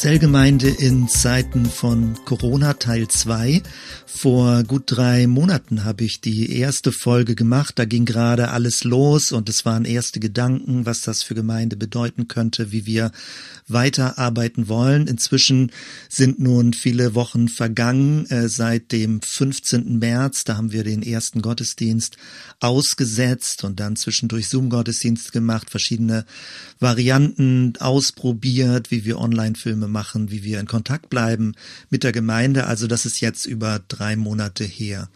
Zellgemeinde in Zeiten von Corona Teil 2. Vor gut drei Monaten habe ich die erste Folge gemacht. Da ging gerade alles los und es waren erste Gedanken, was das für Gemeinde bedeuten könnte, wie wir weiterarbeiten wollen. Inzwischen sind nun viele Wochen vergangen. Äh, seit dem 15. März, da haben wir den ersten Gottesdienst ausgesetzt und dann zwischendurch Zoom-Gottesdienst gemacht, verschiedene Varianten ausprobiert, wie wir Online-Filme machen, wie wir in Kontakt bleiben mit der Gemeinde. Also das ist jetzt über drei Monate her.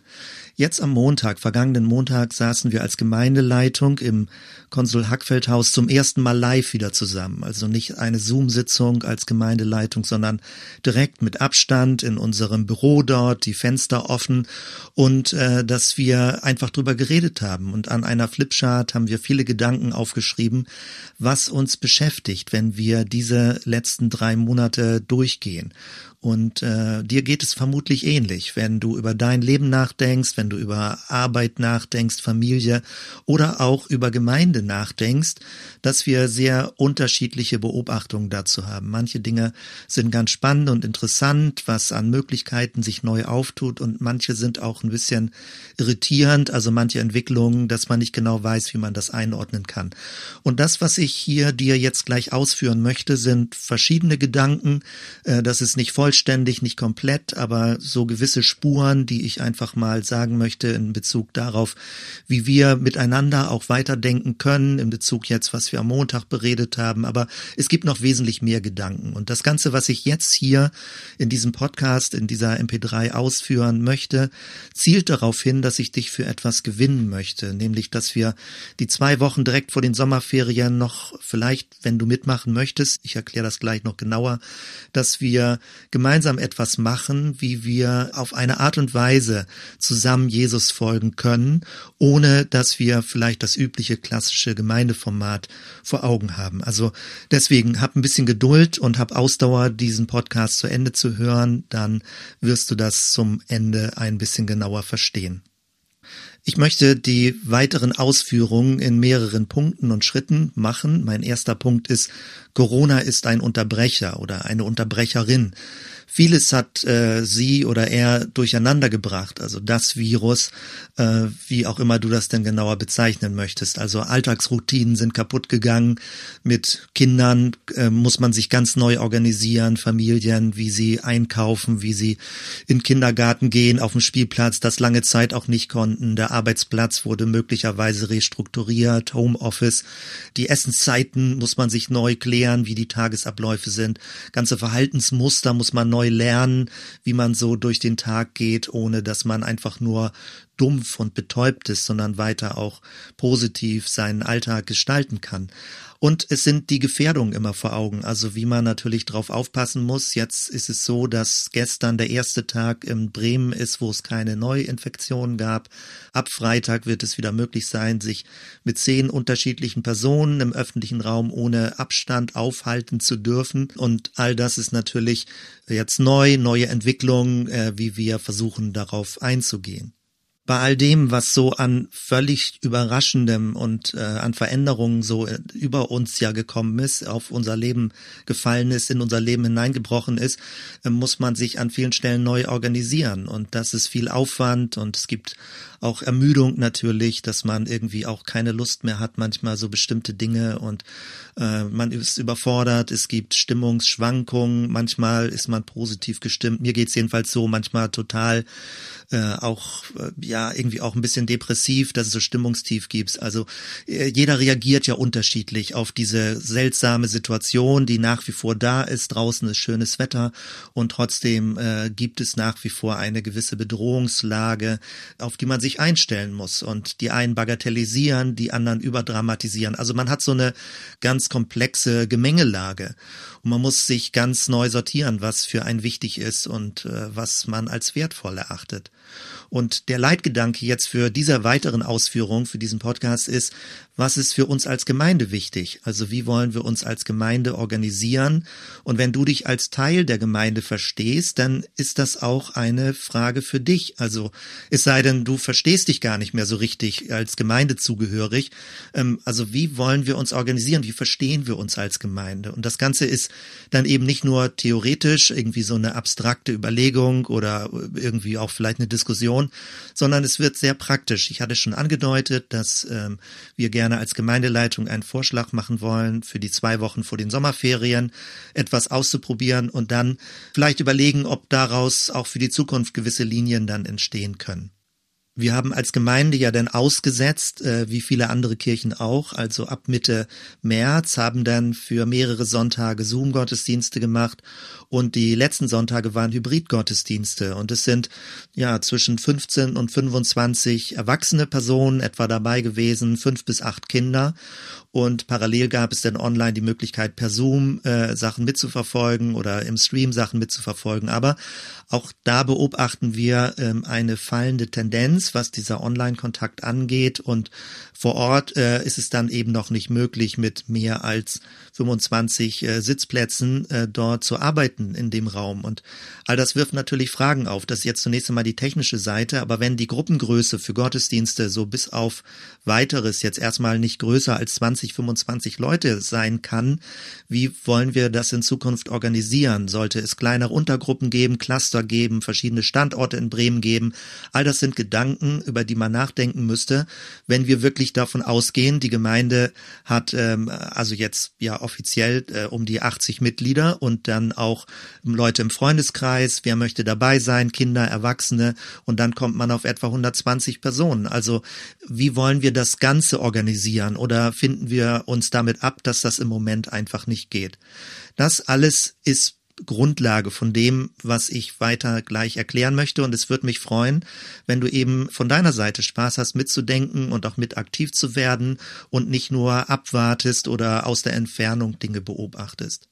Jetzt am Montag, vergangenen Montag, saßen wir als Gemeindeleitung im Konsul Hackfeldhaus zum ersten Mal live wieder zusammen. Also nicht eine Zoom-Sitzung als Gemeindeleitung, sondern direkt mit Abstand in unserem Büro dort, die Fenster offen und äh, dass wir einfach drüber geredet haben. Und an einer Flipchart haben wir viele Gedanken aufgeschrieben, was uns beschäftigt, wenn wir diese letzten drei Monate durchgehen. Und äh, dir geht es vermutlich ähnlich, wenn du über dein Leben nachdenkst, wenn du über Arbeit nachdenkst, Familie oder auch über Gemeinde nachdenkst, dass wir sehr unterschiedliche Beobachtungen dazu haben. Manche Dinge sind ganz spannend und interessant, was an Möglichkeiten sich neu auftut und manche sind auch ein bisschen irritierend, also manche Entwicklungen, dass man nicht genau weiß, wie man das einordnen kann. Und das, was ich hier dir jetzt gleich ausführen möchte, sind verschiedene Gedanken. Äh, das ist nicht voll vollständig, nicht komplett, aber so gewisse Spuren, die ich einfach mal sagen möchte in Bezug darauf, wie wir miteinander auch weiterdenken können, in Bezug jetzt, was wir am Montag beredet haben. Aber es gibt noch wesentlich mehr Gedanken. Und das Ganze, was ich jetzt hier in diesem Podcast, in dieser MP3 ausführen möchte, zielt darauf hin, dass ich dich für etwas gewinnen möchte. Nämlich, dass wir die zwei Wochen direkt vor den Sommerferien noch vielleicht, wenn du mitmachen möchtest, ich erkläre das gleich noch genauer, dass wir gemeinsam gemeinsam etwas machen, wie wir auf eine Art und Weise zusammen Jesus folgen können, ohne dass wir vielleicht das übliche klassische Gemeindeformat vor Augen haben. Also deswegen hab ein bisschen Geduld und hab Ausdauer, diesen Podcast zu Ende zu hören, dann wirst du das zum Ende ein bisschen genauer verstehen. Ich möchte die weiteren Ausführungen in mehreren Punkten und Schritten machen. Mein erster Punkt ist, Corona ist ein Unterbrecher oder eine Unterbrecherin. Vieles hat äh, sie oder er durcheinander gebracht, also das Virus, äh, wie auch immer du das denn genauer bezeichnen möchtest. Also Alltagsroutinen sind kaputt gegangen. Mit Kindern äh, muss man sich ganz neu organisieren, Familien, wie sie einkaufen, wie sie in Kindergarten gehen, auf dem Spielplatz, das lange Zeit auch nicht konnten. Der Arbeitsplatz wurde möglicherweise restrukturiert, Homeoffice. Die Essenszeiten muss man sich neu klären, wie die Tagesabläufe sind. Ganze Verhaltensmuster muss man neu lernen, wie man so durch den Tag geht, ohne dass man einfach nur dumpf und betäubt ist, sondern weiter auch positiv seinen Alltag gestalten kann. Und es sind die Gefährdungen immer vor Augen, also wie man natürlich drauf aufpassen muss. Jetzt ist es so, dass gestern der erste Tag in Bremen ist, wo es keine Neuinfektionen gab. Ab Freitag wird es wieder möglich sein, sich mit zehn unterschiedlichen Personen im öffentlichen Raum ohne Abstand aufhalten zu dürfen. Und all das ist natürlich jetzt neu, neue Entwicklungen, äh, wie wir versuchen darauf einzugehen bei all dem, was so an völlig überraschendem und äh, an Veränderungen so äh, über uns ja gekommen ist, auf unser Leben gefallen ist, in unser Leben hineingebrochen ist, äh, muss man sich an vielen Stellen neu organisieren. Und das ist viel Aufwand und es gibt auch Ermüdung natürlich, dass man irgendwie auch keine Lust mehr hat, manchmal so bestimmte Dinge und äh, man ist überfordert, es gibt Stimmungsschwankungen, manchmal ist man positiv gestimmt. Mir geht's jedenfalls so, manchmal total äh, auch äh, ja irgendwie auch ein bisschen depressiv, dass es so Stimmungstief gibt. Also äh, jeder reagiert ja unterschiedlich auf diese seltsame Situation, die nach wie vor da ist. Draußen ist schönes Wetter und trotzdem äh, gibt es nach wie vor eine gewisse Bedrohungslage, auf die man sich einstellen muss. Und die einen bagatellisieren, die anderen überdramatisieren. Also man hat so eine ganz komplexe Gemengelage. Und man muss sich ganz neu sortieren, was für einen wichtig ist und äh, was man als wertvoll erachtet. Und der Leitgedanke jetzt für diese weiteren Ausführungen für diesen Podcast ist, was ist für uns als Gemeinde wichtig? Also wie wollen wir uns als Gemeinde organisieren? Und wenn du dich als Teil der Gemeinde verstehst, dann ist das auch eine Frage für dich. Also es sei denn, du verstehst dich gar nicht mehr so richtig als Gemeinde zugehörig. Ähm, also wie wollen wir uns organisieren? Wie verstehen wir uns als Gemeinde? Und das Ganze ist dann eben nicht nur theoretisch irgendwie so eine abstrakte Überlegung oder irgendwie auch vielleicht eine Diskussion, sondern es wird sehr praktisch. Ich hatte schon angedeutet, dass ähm, wir gerne gerne als Gemeindeleitung einen Vorschlag machen wollen, für die zwei Wochen vor den Sommerferien etwas auszuprobieren und dann vielleicht überlegen, ob daraus auch für die Zukunft gewisse Linien dann entstehen können. Wir haben als Gemeinde ja dann ausgesetzt, äh, wie viele andere Kirchen auch, also ab Mitte März haben dann für mehrere Sonntage Zoom-Gottesdienste gemacht und die letzten Sonntage waren Hybrid-Gottesdienste und es sind ja zwischen 15 und 25 erwachsene Personen etwa dabei gewesen, fünf bis acht Kinder und parallel gab es dann online die Möglichkeit, per Zoom äh, Sachen mitzuverfolgen oder im Stream Sachen mitzuverfolgen. Aber auch da beobachten wir ähm, eine fallende Tendenz, was dieser Online-Kontakt angeht. Und vor Ort äh, ist es dann eben noch nicht möglich, mit mehr als 25 äh, Sitzplätzen äh, dort zu arbeiten in dem Raum. Und all das wirft natürlich Fragen auf. Das ist jetzt zunächst einmal die technische Seite. Aber wenn die Gruppengröße für Gottesdienste so bis auf weiteres jetzt erstmal nicht größer als 20 20, 25 Leute sein kann. Wie wollen wir das in Zukunft organisieren? Sollte es kleinere Untergruppen geben, Cluster geben, verschiedene Standorte in Bremen geben? All das sind Gedanken, über die man nachdenken müsste, wenn wir wirklich davon ausgehen, die Gemeinde hat ähm, also jetzt ja offiziell äh, um die 80 Mitglieder und dann auch Leute im Freundeskreis, wer möchte dabei sein, Kinder, Erwachsene und dann kommt man auf etwa 120 Personen. Also wie wollen wir das Ganze organisieren oder finden wir uns damit ab, dass das im Moment einfach nicht geht. Das alles ist Grundlage von dem, was ich weiter gleich erklären möchte. Und es würde mich freuen, wenn du eben von deiner Seite Spaß hast, mitzudenken und auch mit aktiv zu werden und nicht nur abwartest oder aus der Entfernung Dinge beobachtest.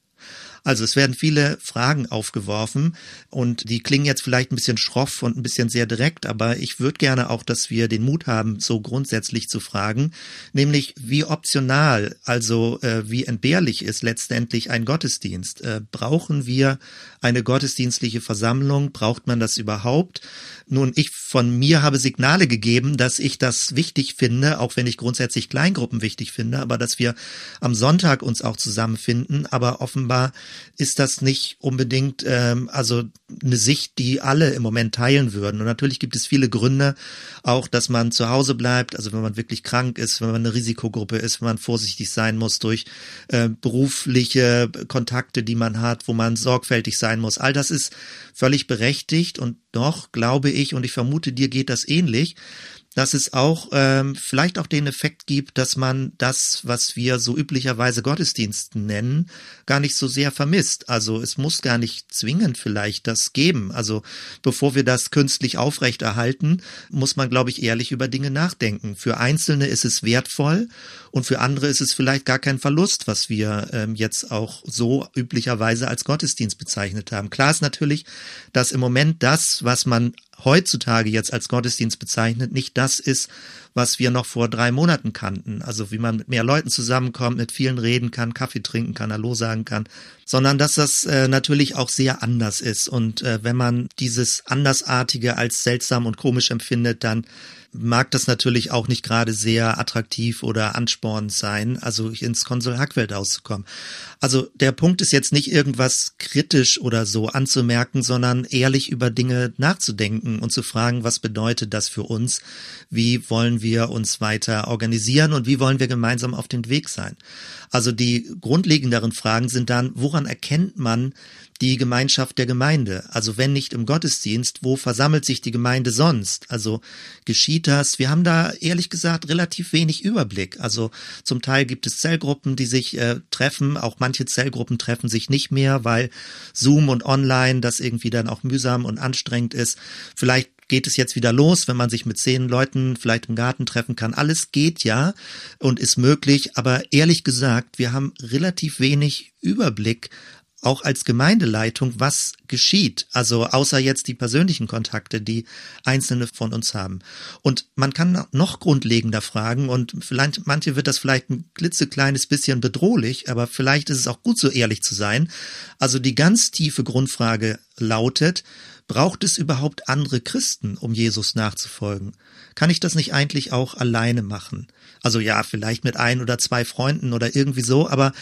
Also es werden viele Fragen aufgeworfen und die klingen jetzt vielleicht ein bisschen schroff und ein bisschen sehr direkt, aber ich würde gerne auch, dass wir den Mut haben, so grundsätzlich zu fragen, nämlich wie optional, also äh, wie entbehrlich ist letztendlich ein Gottesdienst. Äh, brauchen wir eine gottesdienstliche Versammlung? Braucht man das überhaupt? Nun, ich von mir habe Signale gegeben, dass ich das wichtig finde, auch wenn ich grundsätzlich Kleingruppen wichtig finde, aber dass wir am Sonntag uns auch zusammenfinden. Aber offenbar ist das nicht unbedingt ähm, also eine Sicht, die alle im Moment teilen würden. Und natürlich gibt es viele Gründe, auch dass man zu Hause bleibt, also wenn man wirklich krank ist, wenn man eine Risikogruppe ist, wenn man vorsichtig sein muss durch äh, berufliche Kontakte, die man hat, wo man sorgfältig sein muss. All das ist völlig berechtigt und doch glaube ich, und ich vermute, dir geht das ähnlich, dass es auch ähm, vielleicht auch den Effekt gibt, dass man das, was wir so üblicherweise Gottesdiensten nennen, gar nicht so sehr vermisst. Also es muss gar nicht zwingend vielleicht das geben. Also bevor wir das künstlich aufrechterhalten, muss man, glaube ich, ehrlich über Dinge nachdenken. Für Einzelne ist es wertvoll und für andere ist es vielleicht gar kein Verlust, was wir ähm, jetzt auch so üblicherweise als Gottesdienst bezeichnet haben. Klar ist natürlich, dass im Moment das, was man heutzutage jetzt als Gottesdienst bezeichnet, nicht das ist, was wir noch vor drei Monaten kannten. Also wie man mit mehr Leuten zusammenkommt, mit vielen reden kann, Kaffee trinken kann, Hallo sagen kann, sondern dass das äh, natürlich auch sehr anders ist. Und äh, wenn man dieses Andersartige als seltsam und komisch empfindet, dann mag das natürlich auch nicht gerade sehr attraktiv oder anspornend sein, also ins Konsul auszukommen. Also der Punkt ist jetzt nicht irgendwas kritisch oder so anzumerken, sondern ehrlich über Dinge nachzudenken und zu fragen, was bedeutet das für uns? Wie wollen wir uns weiter organisieren und wie wollen wir gemeinsam auf dem Weg sein? Also die grundlegenderen Fragen sind dann, woran erkennt man, die Gemeinschaft der Gemeinde. Also wenn nicht im Gottesdienst, wo versammelt sich die Gemeinde sonst? Also geschieht das? Wir haben da ehrlich gesagt relativ wenig Überblick. Also zum Teil gibt es Zellgruppen, die sich äh, treffen. Auch manche Zellgruppen treffen sich nicht mehr, weil Zoom und Online das irgendwie dann auch mühsam und anstrengend ist. Vielleicht geht es jetzt wieder los, wenn man sich mit zehn Leuten vielleicht im Garten treffen kann. Alles geht ja und ist möglich, aber ehrlich gesagt, wir haben relativ wenig Überblick auch als Gemeindeleitung, was geschieht. Also außer jetzt die persönlichen Kontakte, die einzelne von uns haben. Und man kann noch grundlegender fragen und vielleicht, manche wird das vielleicht ein klitzekleines bisschen bedrohlich, aber vielleicht ist es auch gut, so ehrlich zu sein. Also die ganz tiefe Grundfrage lautet, braucht es überhaupt andere Christen, um Jesus nachzufolgen? Kann ich das nicht eigentlich auch alleine machen? Also ja, vielleicht mit ein oder zwei Freunden oder irgendwie so, aber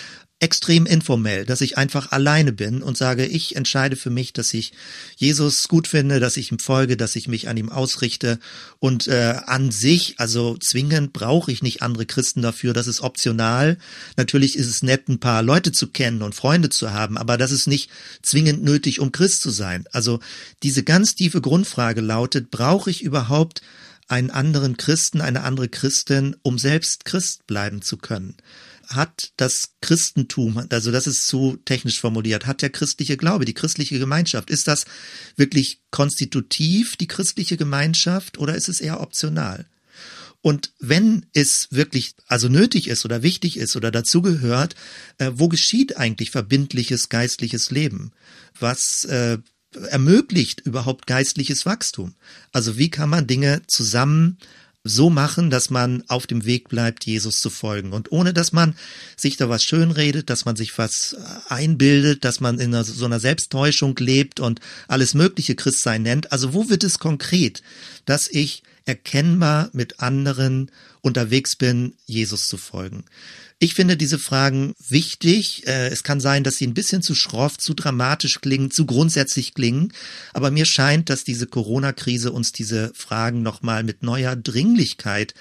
extrem informell, dass ich einfach alleine bin und sage, ich entscheide für mich, dass ich Jesus gut finde, dass ich ihm folge, dass ich mich an ihm ausrichte und äh, an sich, also zwingend brauche ich nicht andere Christen dafür, das ist optional. Natürlich ist es nett, ein paar Leute zu kennen und Freunde zu haben, aber das ist nicht zwingend nötig, um Christ zu sein. Also diese ganz tiefe Grundfrage lautet, brauche ich überhaupt einen anderen Christen, eine andere Christin, um selbst Christ bleiben zu können? Hat das Christentum, also das ist zu technisch formuliert, hat der christliche Glaube, die christliche Gemeinschaft, ist das wirklich konstitutiv, die christliche Gemeinschaft, oder ist es eher optional? Und wenn es wirklich also nötig ist oder wichtig ist oder dazugehört, äh, wo geschieht eigentlich verbindliches geistliches Leben? Was äh, ermöglicht überhaupt geistliches Wachstum? Also wie kann man Dinge zusammen so machen, dass man auf dem Weg bleibt, Jesus zu folgen. Und ohne dass man sich da was schönredet, dass man sich was äh, einbildet, dass man in so einer Selbsttäuschung lebt und alles mögliche Christsein nennt. Also wo wird es konkret, dass ich erkennbar mit anderen unterwegs bin, Jesus zu folgen? Ich finde diese Fragen wichtig. Äh, es kann sein, dass sie ein bisschen zu schroff, zu dramatisch klingen, zu grundsätzlich klingen. Aber mir scheint, dass diese Corona-Krise uns diese Fragen nochmal mit neuer Dringlichkeit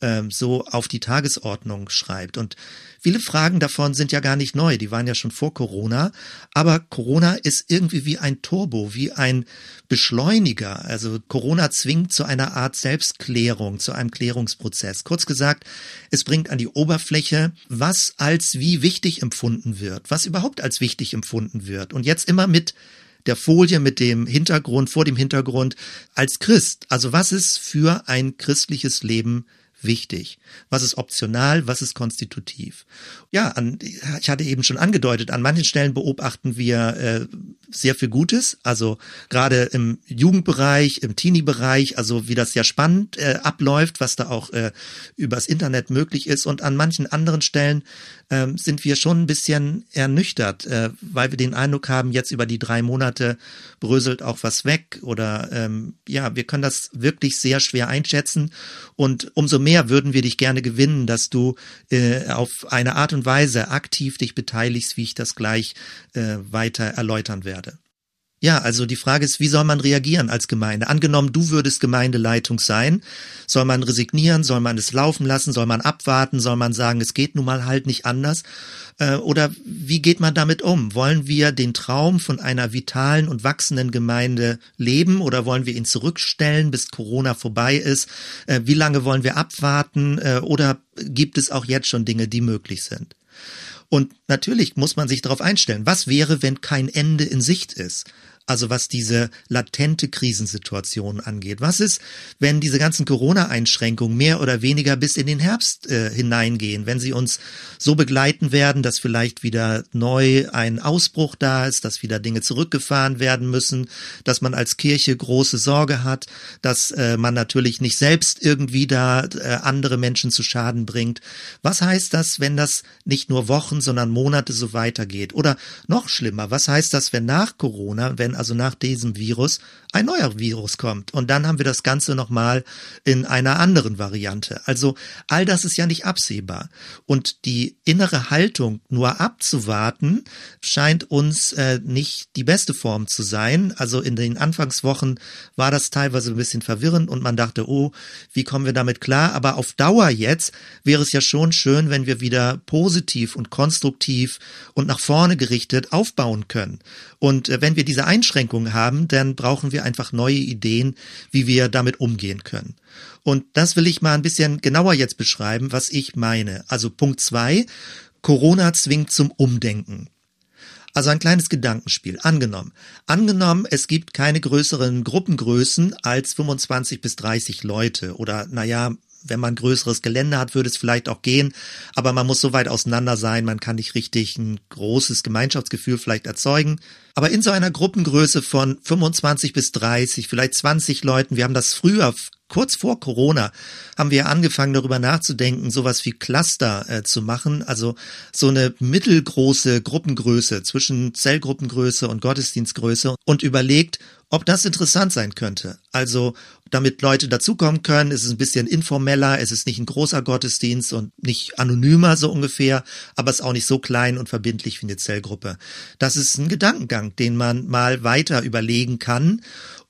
ähm, so auf die Tagesordnung schreibt. Und viele Fragen davon sind ja gar nicht neu, die waren ja schon vor Corona. Aber Corona ist irgendwie wie ein Turbo, wie ein Beschleuniger. Also Corona zwingt zu einer Art Selbstklärung, zu einem Klärungsprozess. Kurz gesagt, es bringt an die Oberfläche, was als wie wichtig empfunden wird, was überhaupt als wichtig empfunden wird. Und jetzt immer mit der Folie mit dem Hintergrund, vor dem Hintergrund als Christ. Also was ist für ein christliches Leben wichtig? Was ist optional? Was ist konstitutiv? Ja, an, ich hatte eben schon angedeutet, an manchen Stellen beobachten wir äh, sehr viel Gutes, also gerade im Jugendbereich, im Teenie-Bereich, also wie das ja spannend äh, abläuft, was da auch äh, übers Internet möglich ist. Und an manchen anderen Stellen äh, sind wir schon ein bisschen ernüchtert, äh, weil wir den Eindruck haben, jetzt über die drei Monate bröselt auch was weg oder ähm, ja, wir können das wirklich sehr schwer einschätzen und umso mehr würden wir dich gerne gewinnen, dass du äh, auf eine Art und Weise aktiv dich beteiligst, wie ich das gleich äh, weiter erläutern werde. Ja, also die Frage ist, wie soll man reagieren als Gemeinde? Angenommen, du würdest Gemeindeleitung sein, soll man resignieren, soll man es laufen lassen, soll man abwarten, soll man sagen, es geht nun mal halt nicht anders? Äh, oder wie geht man damit um? Wollen wir den Traum von einer vitalen und wachsenden Gemeinde leben oder wollen wir ihn zurückstellen, bis Corona vorbei ist? Äh, wie lange wollen wir abwarten? Äh, oder gibt es auch jetzt schon Dinge, die möglich sind? Und natürlich muss man sich darauf einstellen, was wäre, wenn kein Ende in Sicht ist? Also was diese latente Krisensituation angeht. Was ist, wenn diese ganzen Corona-Einschränkungen mehr oder weniger bis in den Herbst äh, hineingehen, wenn sie uns so begleiten werden, dass vielleicht wieder neu ein Ausbruch da ist, dass wieder Dinge zurückgefahren werden müssen, dass man als Kirche große Sorge hat, dass äh, man natürlich nicht selbst irgendwie da äh, andere Menschen zu Schaden bringt. Was heißt das, wenn das nicht nur Wochen, sondern Monate so weitergeht? Oder noch schlimmer, was heißt das, wenn nach Corona, wenn also nach diesem Virus, ein neuer Virus kommt. Und dann haben wir das Ganze nochmal in einer anderen Variante. Also all das ist ja nicht absehbar. Und die innere Haltung nur abzuwarten, scheint uns äh, nicht die beste Form zu sein. Also in den Anfangswochen war das teilweise ein bisschen verwirrend und man dachte, oh, wie kommen wir damit klar? Aber auf Dauer jetzt wäre es ja schon schön, wenn wir wieder positiv und konstruktiv und nach vorne gerichtet aufbauen können. Und äh, wenn wir diese Einschränkungen haben, dann brauchen wir einfach neue Ideen, wie wir damit umgehen können. Und das will ich mal ein bisschen genauer jetzt beschreiben, was ich meine. Also Punkt zwei: Corona zwingt zum Umdenken. Also ein kleines Gedankenspiel. Angenommen. Angenommen, es gibt keine größeren Gruppengrößen als 25 bis 30 Leute oder, naja, wenn man größeres Gelände hat, würde es vielleicht auch gehen, aber man muss so weit auseinander sein, man kann nicht richtig ein großes Gemeinschaftsgefühl vielleicht erzeugen. Aber in so einer Gruppengröße von 25 bis 30, vielleicht 20 Leuten, wir haben das früher kurz vor Corona haben wir angefangen darüber nachzudenken, sowas wie Cluster äh, zu machen, also so eine mittelgroße Gruppengröße zwischen Zellgruppengröße und Gottesdienstgröße und überlegt, ob das interessant sein könnte. Also damit Leute dazukommen können, ist es ein bisschen informeller, es ist nicht ein großer Gottesdienst und nicht anonymer so ungefähr, aber es ist auch nicht so klein und verbindlich wie eine Zellgruppe. Das ist ein Gedankengang, den man mal weiter überlegen kann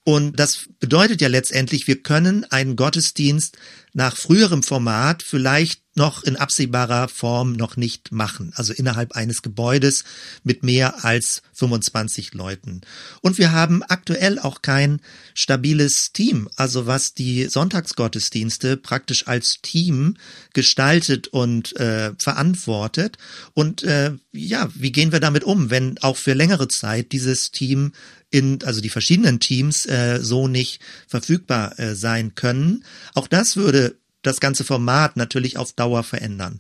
und das bedeutet ja letztendlich, wir können einen Gottesdienst nach früherem Format vielleicht noch in absehbarer Form noch nicht machen. Also innerhalb eines Gebäudes mit mehr als 25 Leuten. Und wir haben aktuell auch kein stabiles Team. Also was die Sonntagsgottesdienste praktisch als Team gestaltet und äh, verantwortet. Und äh, ja, wie gehen wir damit um, wenn auch für längere Zeit dieses Team in, also die verschiedenen Teams äh, so nicht verfügbar äh, sein können. Auch das würde das ganze Format natürlich auf Dauer verändern.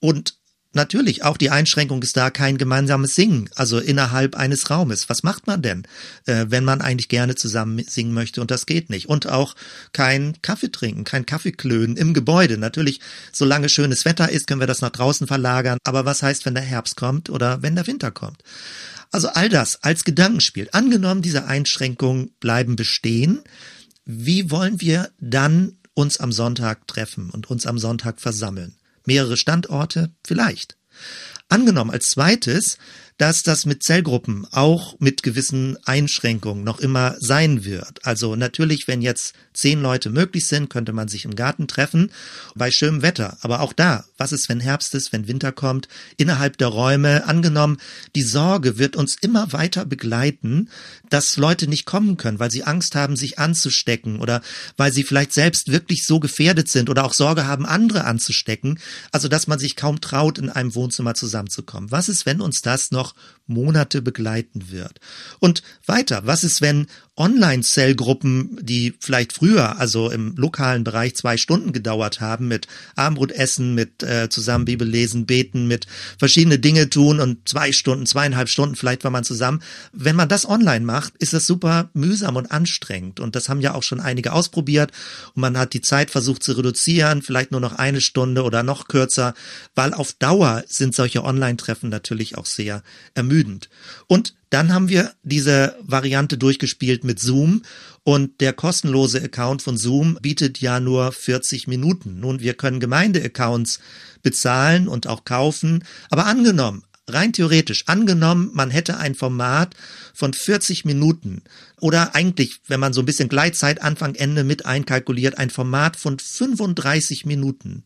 Und Natürlich, auch die Einschränkung ist da kein gemeinsames Singen, also innerhalb eines Raumes. Was macht man denn, äh, wenn man eigentlich gerne zusammen singen möchte und das geht nicht? Und auch kein Kaffee trinken, kein Kaffeeklönen im Gebäude. Natürlich, solange schönes Wetter ist, können wir das nach draußen verlagern. Aber was heißt, wenn der Herbst kommt oder wenn der Winter kommt? Also all das als Gedankenspiel. Angenommen, diese Einschränkungen bleiben bestehen. Wie wollen wir dann uns am Sonntag treffen und uns am Sonntag versammeln? Mehrere Standorte? Vielleicht. Angenommen als zweites, dass das mit Zellgruppen auch mit gewissen Einschränkungen noch immer sein wird. Also natürlich, wenn jetzt zehn Leute möglich sind, könnte man sich im Garten treffen bei schönem Wetter. Aber auch da, was ist, wenn Herbst ist, wenn Winter kommt, innerhalb der Räume angenommen, die Sorge wird uns immer weiter begleiten, dass Leute nicht kommen können, weil sie Angst haben, sich anzustecken oder weil sie vielleicht selbst wirklich so gefährdet sind oder auch Sorge haben, andere anzustecken. Also, dass man sich kaum traut, in einem Wohnzimmer zusammenzukommen. Was ist, wenn uns das noch noch Monate begleiten wird. Und weiter, was ist, wenn Online-Zellgruppen, die vielleicht früher, also im lokalen Bereich zwei Stunden gedauert haben, mit Abendbrotessen, mit äh, zusammen Bibel lesen, beten, mit verschiedene Dinge tun und zwei Stunden, zweieinhalb Stunden vielleicht war man zusammen. Wenn man das online macht, ist das super mühsam und anstrengend. Und das haben ja auch schon einige ausprobiert. Und man hat die Zeit versucht zu reduzieren, vielleicht nur noch eine Stunde oder noch kürzer, weil auf Dauer sind solche Online-Treffen natürlich auch sehr ermüdend. Und dann haben wir diese Variante durchgespielt mit Zoom. Und der kostenlose Account von Zoom bietet ja nur 40 Minuten. Nun, wir können Gemeindeaccounts bezahlen und auch kaufen, aber angenommen, rein theoretisch, angenommen, man hätte ein Format von 40 Minuten oder eigentlich, wenn man so ein bisschen Gleitzeit Anfang, Ende mit einkalkuliert, ein Format von 35 Minuten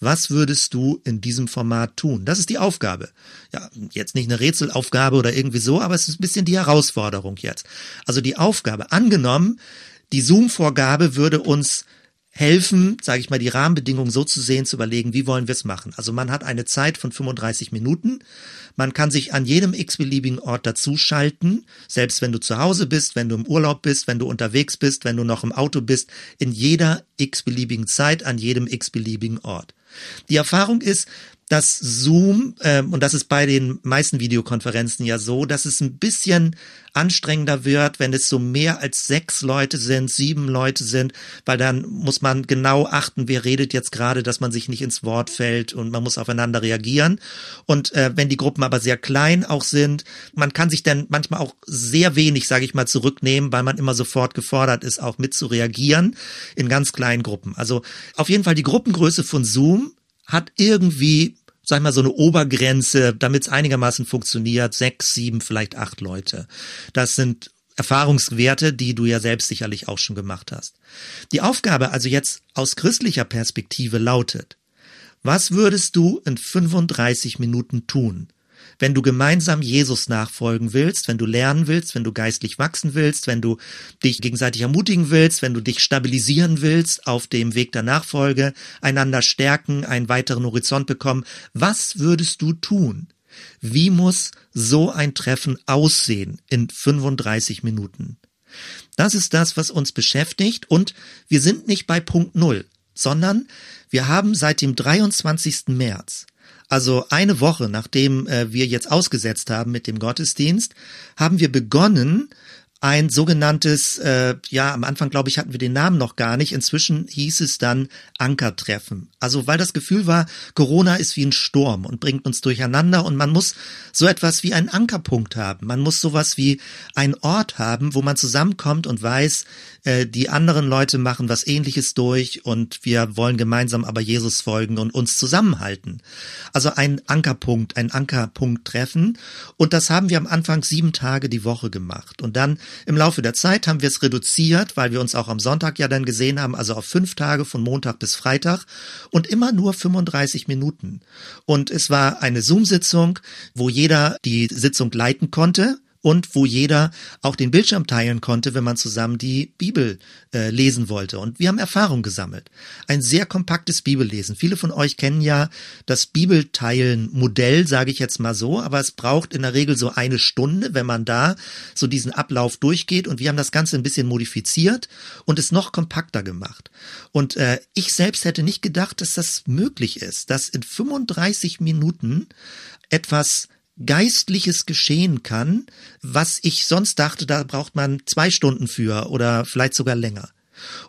was würdest du in diesem Format tun? Das ist die Aufgabe. Ja, jetzt nicht eine Rätselaufgabe oder irgendwie so, aber es ist ein bisschen die Herausforderung jetzt. Also die Aufgabe, angenommen, die Zoom-Vorgabe würde uns helfen, sage ich mal, die Rahmenbedingungen so zu sehen, zu überlegen, wie wollen wir es machen. Also man hat eine Zeit von 35 Minuten. Man kann sich an jedem x-beliebigen Ort dazuschalten, selbst wenn du zu Hause bist, wenn du im Urlaub bist, wenn du unterwegs bist, wenn du noch im Auto bist, in jeder x-beliebigen Zeit, an jedem x-beliebigen Ort. Die Erfahrung ist, dass Zoom, ähm, und das ist bei den meisten Videokonferenzen ja so, dass es ein bisschen anstrengender wird, wenn es so mehr als sechs Leute sind, sieben Leute sind, weil dann muss man genau achten, wer redet jetzt gerade, dass man sich nicht ins Wort fällt und man muss aufeinander reagieren. Und äh, wenn die Gruppen aber sehr klein auch sind, man kann sich dann manchmal auch sehr wenig, sage ich mal, zurücknehmen, weil man immer sofort gefordert ist, auch mit zu reagieren in ganz kleinen Gruppen. Also auf jeden Fall die Gruppengröße von Zoom hat irgendwie, sag ich mal, so eine Obergrenze, damit es einigermaßen funktioniert, sechs, sieben, vielleicht acht Leute. Das sind Erfahrungswerte, die du ja selbst sicherlich auch schon gemacht hast. Die Aufgabe also jetzt aus christlicher Perspektive lautet, was würdest du in 35 Minuten tun? Wenn du gemeinsam Jesus nachfolgen willst, wenn du lernen willst, wenn du geistlich wachsen willst, wenn du dich gegenseitig ermutigen willst, wenn du dich stabilisieren willst auf dem Weg der Nachfolge, einander stärken, einen weiteren Horizont bekommen, was würdest du tun? Wie muss so ein Treffen aussehen in 35 Minuten? Das ist das, was uns beschäftigt und wir sind nicht bei Punkt Null. sondern wir haben seit dem 23. März also eine Woche nachdem äh, wir jetzt ausgesetzt haben mit dem Gottesdienst, haben wir begonnen, ein sogenanntes, äh, ja, am Anfang glaube ich hatten wir den Namen noch gar nicht, inzwischen hieß es dann Ankertreffen. Also weil das Gefühl war, Corona ist wie ein Sturm und bringt uns durcheinander und man muss so etwas wie einen Ankerpunkt haben. Man muss sowas wie einen Ort haben, wo man zusammenkommt und weiß, äh, die anderen Leute machen was ähnliches durch und wir wollen gemeinsam aber Jesus folgen und uns zusammenhalten. Also ein Ankerpunkt, ein Ankerpunkt treffen und das haben wir am Anfang sieben Tage die Woche gemacht und dann im Laufe der Zeit haben wir es reduziert, weil wir uns auch am Sonntag ja dann gesehen haben, also auf fünf Tage von Montag bis Freitag und immer nur 35 Minuten. Und es war eine Zoom-Sitzung, wo jeder die Sitzung leiten konnte und wo jeder auch den Bildschirm teilen konnte, wenn man zusammen die Bibel äh, lesen wollte. Und wir haben Erfahrung gesammelt. Ein sehr kompaktes Bibellesen. Viele von euch kennen ja das Bibelteilen-Modell, sage ich jetzt mal so, aber es braucht in der Regel so eine Stunde, wenn man da so diesen Ablauf durchgeht. Und wir haben das Ganze ein bisschen modifiziert und es noch kompakter gemacht. Und äh, ich selbst hätte nicht gedacht, dass das möglich ist, dass in 35 Minuten etwas Geistliches geschehen kann, was ich sonst dachte, da braucht man zwei Stunden für oder vielleicht sogar länger.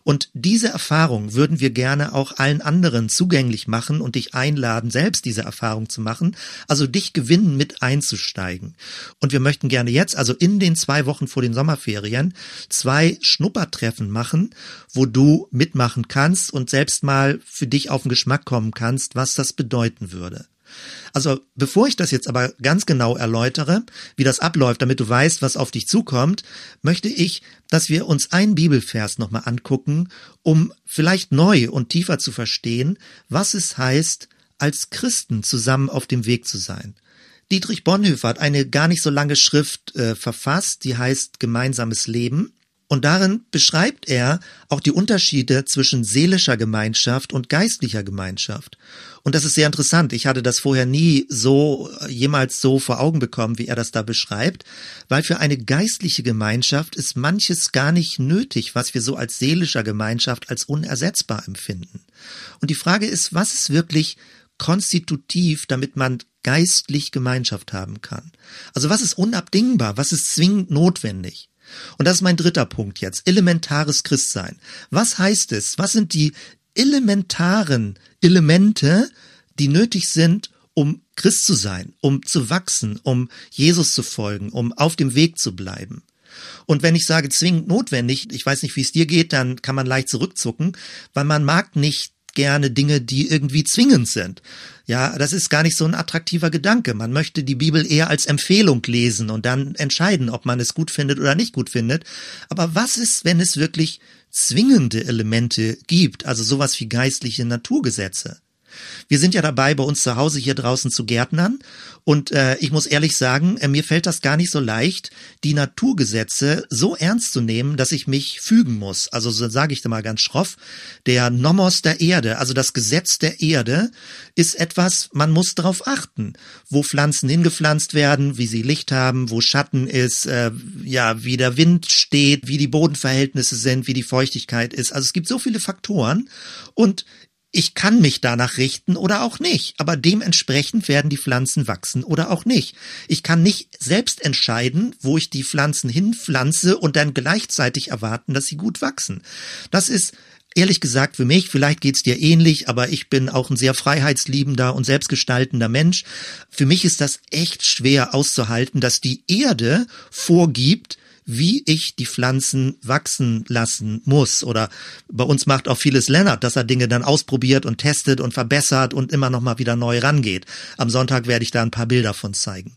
Und diese Erfahrung würden wir gerne auch allen anderen zugänglich machen und dich einladen, selbst diese Erfahrung zu machen, also dich gewinnen, mit einzusteigen. Und wir möchten gerne jetzt, also in den zwei Wochen vor den Sommerferien, zwei Schnuppertreffen machen, wo du mitmachen kannst und selbst mal für dich auf den Geschmack kommen kannst, was das bedeuten würde. Also bevor ich das jetzt aber ganz genau erläutere, wie das abläuft, damit du weißt, was auf dich zukommt, möchte ich, dass wir uns einen Bibelvers nochmal angucken, um vielleicht neu und tiefer zu verstehen, was es heißt, als Christen zusammen auf dem Weg zu sein. Dietrich Bonhoeffer hat eine gar nicht so lange Schrift äh, verfasst, die heißt Gemeinsames Leben. Und darin beschreibt er auch die Unterschiede zwischen seelischer Gemeinschaft und geistlicher Gemeinschaft. Und das ist sehr interessant. Ich hatte das vorher nie so, jemals so vor Augen bekommen, wie er das da beschreibt, weil für eine geistliche Gemeinschaft ist manches gar nicht nötig, was wir so als seelischer Gemeinschaft als unersetzbar empfinden. Und die Frage ist, was ist wirklich konstitutiv, damit man geistlich Gemeinschaft haben kann? Also was ist unabdingbar? Was ist zwingend notwendig? Und das ist mein dritter Punkt jetzt. Elementares Christsein. Was heißt es? Was sind die elementaren Elemente, die nötig sind, um Christ zu sein, um zu wachsen, um Jesus zu folgen, um auf dem Weg zu bleiben? Und wenn ich sage zwingend notwendig, ich weiß nicht, wie es dir geht, dann kann man leicht zurückzucken, weil man mag nicht gerne Dinge, die irgendwie zwingend sind. Ja, das ist gar nicht so ein attraktiver Gedanke. Man möchte die Bibel eher als Empfehlung lesen und dann entscheiden, ob man es gut findet oder nicht gut findet. Aber was ist, wenn es wirklich zwingende Elemente gibt, also sowas wie geistliche Naturgesetze? Wir sind ja dabei, bei uns zu Hause hier draußen zu Gärtnern. Und äh, ich muss ehrlich sagen, äh, mir fällt das gar nicht so leicht, die Naturgesetze so ernst zu nehmen, dass ich mich fügen muss. Also so sage ich da mal ganz schroff, der Nomos der Erde, also das Gesetz der Erde, ist etwas, man muss darauf achten, wo Pflanzen hingepflanzt werden, wie sie Licht haben, wo Schatten ist, äh, ja, wie der Wind steht, wie die Bodenverhältnisse sind, wie die Feuchtigkeit ist. Also es gibt so viele Faktoren und ich kann mich danach richten oder auch nicht, aber dementsprechend werden die Pflanzen wachsen oder auch nicht. Ich kann nicht selbst entscheiden, wo ich die Pflanzen hinpflanze und dann gleichzeitig erwarten, dass sie gut wachsen. Das ist ehrlich gesagt für mich, vielleicht geht's dir ähnlich, aber ich bin auch ein sehr freiheitsliebender und selbstgestaltender Mensch. Für mich ist das echt schwer auszuhalten, dass die Erde vorgibt, wie ich die Pflanzen wachsen lassen muss. Oder bei uns macht auch vieles Lennart, dass er Dinge dann ausprobiert und testet und verbessert und immer noch mal wieder neu rangeht. Am Sonntag werde ich da ein paar Bilder von zeigen.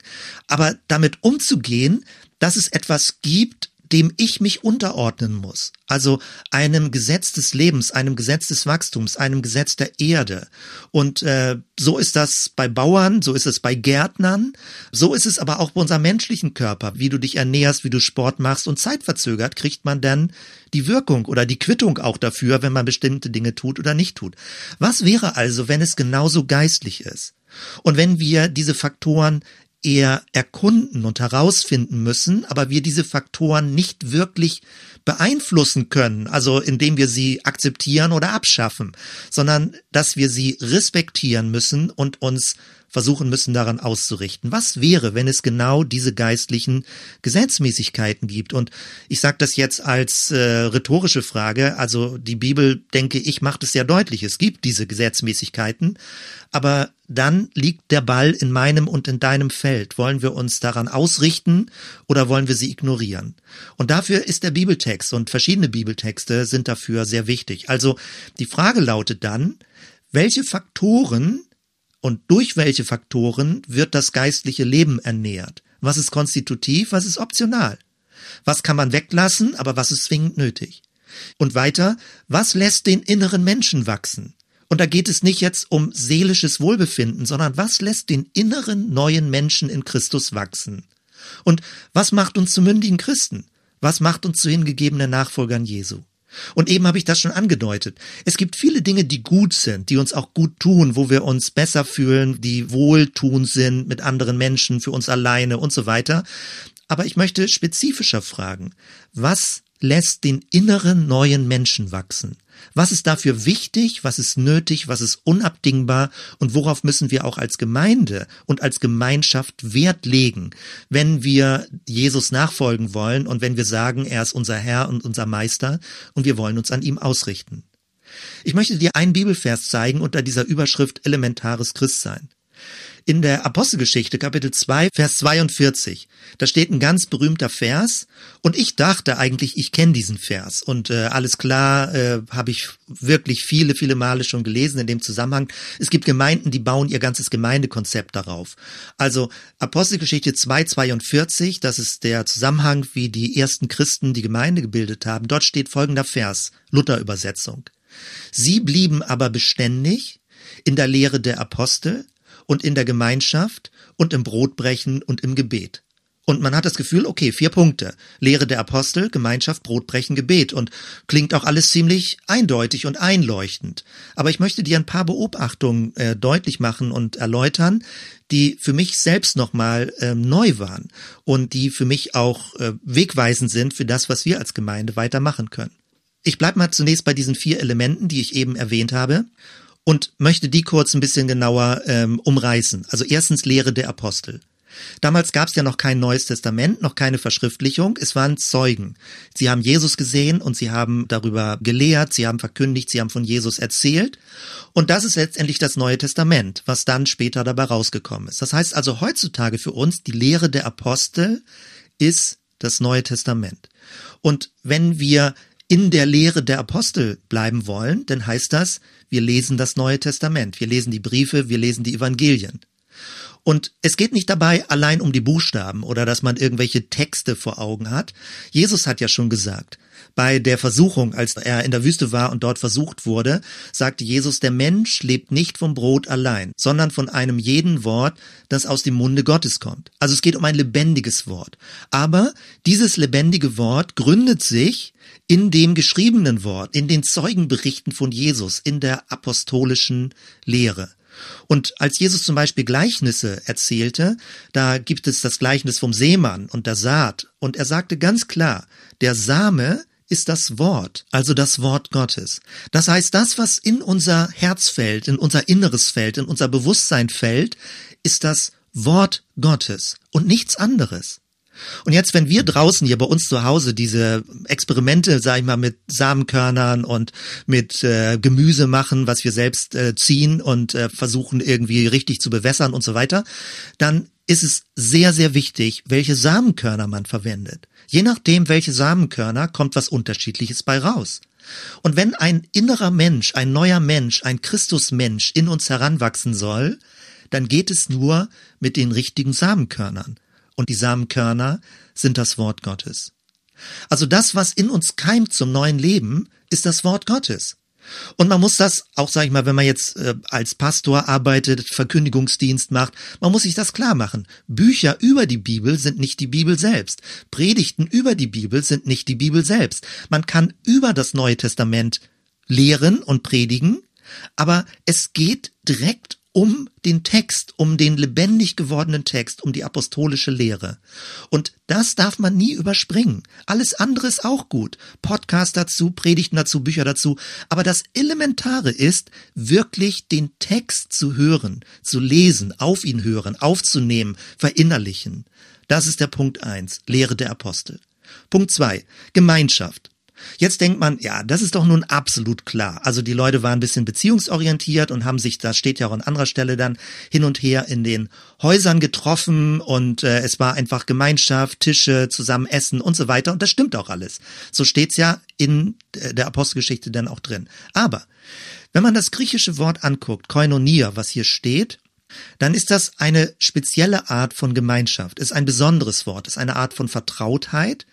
Aber damit umzugehen, dass es etwas gibt, dem ich mich unterordnen muss. Also einem Gesetz des Lebens, einem Gesetz des Wachstums, einem Gesetz der Erde. Und äh, so ist das bei Bauern, so ist es bei Gärtnern, so ist es aber auch bei unserem menschlichen Körper. Wie du dich ernährst, wie du Sport machst und zeitverzögert kriegt man dann die Wirkung oder die Quittung auch dafür, wenn man bestimmte Dinge tut oder nicht tut. Was wäre also, wenn es genauso geistlich ist? Und wenn wir diese Faktoren eher erkunden und herausfinden müssen, aber wir diese Faktoren nicht wirklich beeinflussen können, also indem wir sie akzeptieren oder abschaffen, sondern dass wir sie respektieren müssen und uns versuchen müssen, daran auszurichten. Was wäre, wenn es genau diese geistlichen Gesetzmäßigkeiten gibt? Und ich sage das jetzt als äh, rhetorische Frage. Also die Bibel, denke ich, macht es sehr deutlich. Es gibt diese Gesetzmäßigkeiten, aber dann liegt der Ball in meinem und in deinem Feld. Wollen wir uns daran ausrichten oder wollen wir sie ignorieren? Und dafür ist der Bibeltext und verschiedene Bibeltexte sind dafür sehr wichtig. Also die Frage lautet dann, welche Faktoren und durch welche Faktoren wird das geistliche Leben ernährt? Was ist konstitutiv, was ist optional? Was kann man weglassen, aber was ist zwingend nötig? Und weiter, was lässt den inneren Menschen wachsen? Und da geht es nicht jetzt um seelisches Wohlbefinden, sondern was lässt den inneren neuen Menschen in Christus wachsen? Und was macht uns zu mündigen Christen? Was macht uns zu hingegebenen Nachfolgern Jesu? Und eben habe ich das schon angedeutet. Es gibt viele Dinge, die gut sind, die uns auch gut tun, wo wir uns besser fühlen, die wohltuend sind mit anderen Menschen, für uns alleine und so weiter. Aber ich möchte spezifischer fragen, was lässt den inneren neuen Menschen wachsen? Was ist dafür wichtig? Was ist nötig? Was ist unabdingbar? Und worauf müssen wir auch als Gemeinde und als Gemeinschaft Wert legen, wenn wir Jesus nachfolgen wollen und wenn wir sagen, er ist unser Herr und unser Meister und wir wollen uns an ihm ausrichten? Ich möchte dir einen Bibelvers zeigen unter dieser Überschrift elementares Christsein in der Apostelgeschichte Kapitel 2, Vers 42. Da steht ein ganz berühmter Vers und ich dachte eigentlich, ich kenne diesen Vers und äh, alles klar, äh, habe ich wirklich viele, viele Male schon gelesen in dem Zusammenhang. Es gibt Gemeinden, die bauen ihr ganzes Gemeindekonzept darauf. Also Apostelgeschichte 2, 42, das ist der Zusammenhang, wie die ersten Christen die Gemeinde gebildet haben. Dort steht folgender Vers, Luther-Übersetzung. Sie blieben aber beständig in der Lehre der Apostel, und in der Gemeinschaft und im Brotbrechen und im Gebet. Und man hat das Gefühl, okay, vier Punkte. Lehre der Apostel, Gemeinschaft, Brotbrechen, Gebet. Und klingt auch alles ziemlich eindeutig und einleuchtend. Aber ich möchte dir ein paar Beobachtungen äh, deutlich machen und erläutern, die für mich selbst nochmal äh, neu waren und die für mich auch äh, wegweisend sind für das, was wir als Gemeinde weitermachen können. Ich bleib mal zunächst bei diesen vier Elementen, die ich eben erwähnt habe und möchte die kurz ein bisschen genauer ähm, umreißen. Also erstens Lehre der Apostel. Damals gab es ja noch kein Neues Testament, noch keine Verschriftlichung. Es waren Zeugen. Sie haben Jesus gesehen und sie haben darüber gelehrt, sie haben verkündigt, sie haben von Jesus erzählt. Und das ist letztendlich das Neue Testament, was dann später dabei rausgekommen ist. Das heißt also heutzutage für uns, die Lehre der Apostel ist das Neue Testament. Und wenn wir in der Lehre der Apostel bleiben wollen, dann heißt das, wir lesen das Neue Testament, wir lesen die Briefe, wir lesen die Evangelien. Und es geht nicht dabei allein um die Buchstaben oder dass man irgendwelche Texte vor Augen hat. Jesus hat ja schon gesagt, bei der Versuchung, als er in der Wüste war und dort versucht wurde, sagte Jesus, der Mensch lebt nicht vom Brot allein, sondern von einem jeden Wort, das aus dem Munde Gottes kommt. Also es geht um ein lebendiges Wort. Aber dieses lebendige Wort gründet sich in dem geschriebenen Wort, in den Zeugenberichten von Jesus, in der apostolischen Lehre. Und als Jesus zum Beispiel Gleichnisse erzählte, da gibt es das Gleichnis vom Seemann und der Saat. Und er sagte ganz klar, der Same ist das Wort, also das Wort Gottes. Das heißt, das, was in unser Herz fällt, in unser Inneres fällt, in unser Bewusstsein fällt, ist das Wort Gottes und nichts anderes. Und jetzt, wenn wir draußen hier bei uns zu Hause diese Experimente, sag ich mal, mit Samenkörnern und mit äh, Gemüse machen, was wir selbst äh, ziehen und äh, versuchen irgendwie richtig zu bewässern und so weiter, dann ist es sehr, sehr wichtig, welche Samenkörner man verwendet. Je nachdem, welche Samenkörner, kommt was Unterschiedliches bei raus. Und wenn ein innerer Mensch, ein neuer Mensch, ein Christusmensch in uns heranwachsen soll, dann geht es nur mit den richtigen Samenkörnern und die Samenkörner sind das Wort Gottes. Also das, was in uns keimt zum neuen Leben, ist das Wort Gottes. Und man muss das, auch sage ich mal, wenn man jetzt äh, als Pastor arbeitet, Verkündigungsdienst macht, man muss sich das klar machen. Bücher über die Bibel sind nicht die Bibel selbst. Predigten über die Bibel sind nicht die Bibel selbst. Man kann über das Neue Testament lehren und predigen, aber es geht direkt um den Text, um den lebendig gewordenen Text, um die apostolische Lehre. Und das darf man nie überspringen. Alles andere ist auch gut. Podcast dazu, Predigten dazu, Bücher dazu. Aber das Elementare ist, wirklich den Text zu hören, zu lesen, auf ihn hören, aufzunehmen, verinnerlichen. Das ist der Punkt eins, Lehre der Apostel. Punkt zwei, Gemeinschaft. Jetzt denkt man, ja, das ist doch nun absolut klar. Also die Leute waren ein bisschen beziehungsorientiert und haben sich, da steht ja auch an anderer Stelle dann, hin und her in den Häusern getroffen und äh, es war einfach Gemeinschaft, Tische, zusammen essen und so weiter. Und das stimmt auch alles. So steht's ja in äh, der Apostelgeschichte dann auch drin. Aber wenn man das griechische Wort anguckt, Koinonia, was hier steht, dann ist das eine spezielle Art von Gemeinschaft, ist ein besonderes Wort, ist eine Art von Vertrautheit.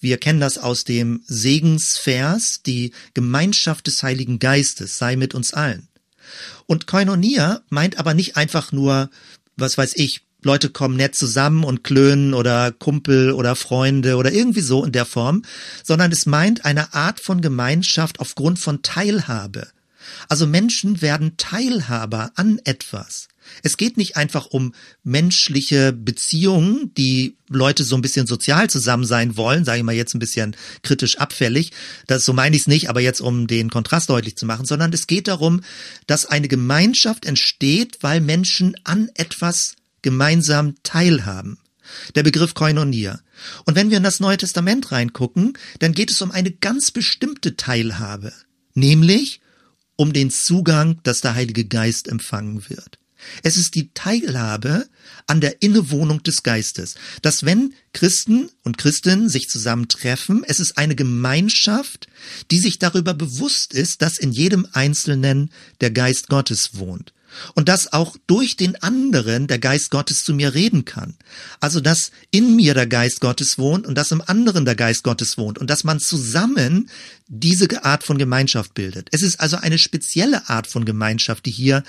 Wir kennen das aus dem Segensvers, die Gemeinschaft des Heiligen Geistes sei mit uns allen. Und Koinonia meint aber nicht einfach nur, was weiß ich, Leute kommen nett zusammen und klönen oder Kumpel oder Freunde oder irgendwie so in der Form, sondern es meint eine Art von Gemeinschaft aufgrund von Teilhabe. Also Menschen werden Teilhaber an etwas. Es geht nicht einfach um menschliche Beziehungen, die Leute so ein bisschen sozial zusammen sein wollen, sage ich mal jetzt ein bisschen kritisch abfällig. Das so meine ich es nicht, aber jetzt um den Kontrast deutlich zu machen, sondern es geht darum, dass eine Gemeinschaft entsteht, weil Menschen an etwas gemeinsam teilhaben. Der Begriff Koinonia. Und wenn wir in das Neue Testament reingucken, dann geht es um eine ganz bestimmte Teilhabe, nämlich um den Zugang, dass der Heilige Geist empfangen wird. Es ist die Teilhabe an der Innewohnung des Geistes. Dass wenn Christen und Christinnen sich zusammentreffen, es ist eine Gemeinschaft, die sich darüber bewusst ist, dass in jedem Einzelnen der Geist Gottes wohnt und dass auch durch den anderen der Geist Gottes zu mir reden kann. Also dass in mir der Geist Gottes wohnt und dass im anderen der Geist Gottes wohnt und dass man zusammen diese Art von Gemeinschaft bildet. Es ist also eine spezielle Art von Gemeinschaft, die hier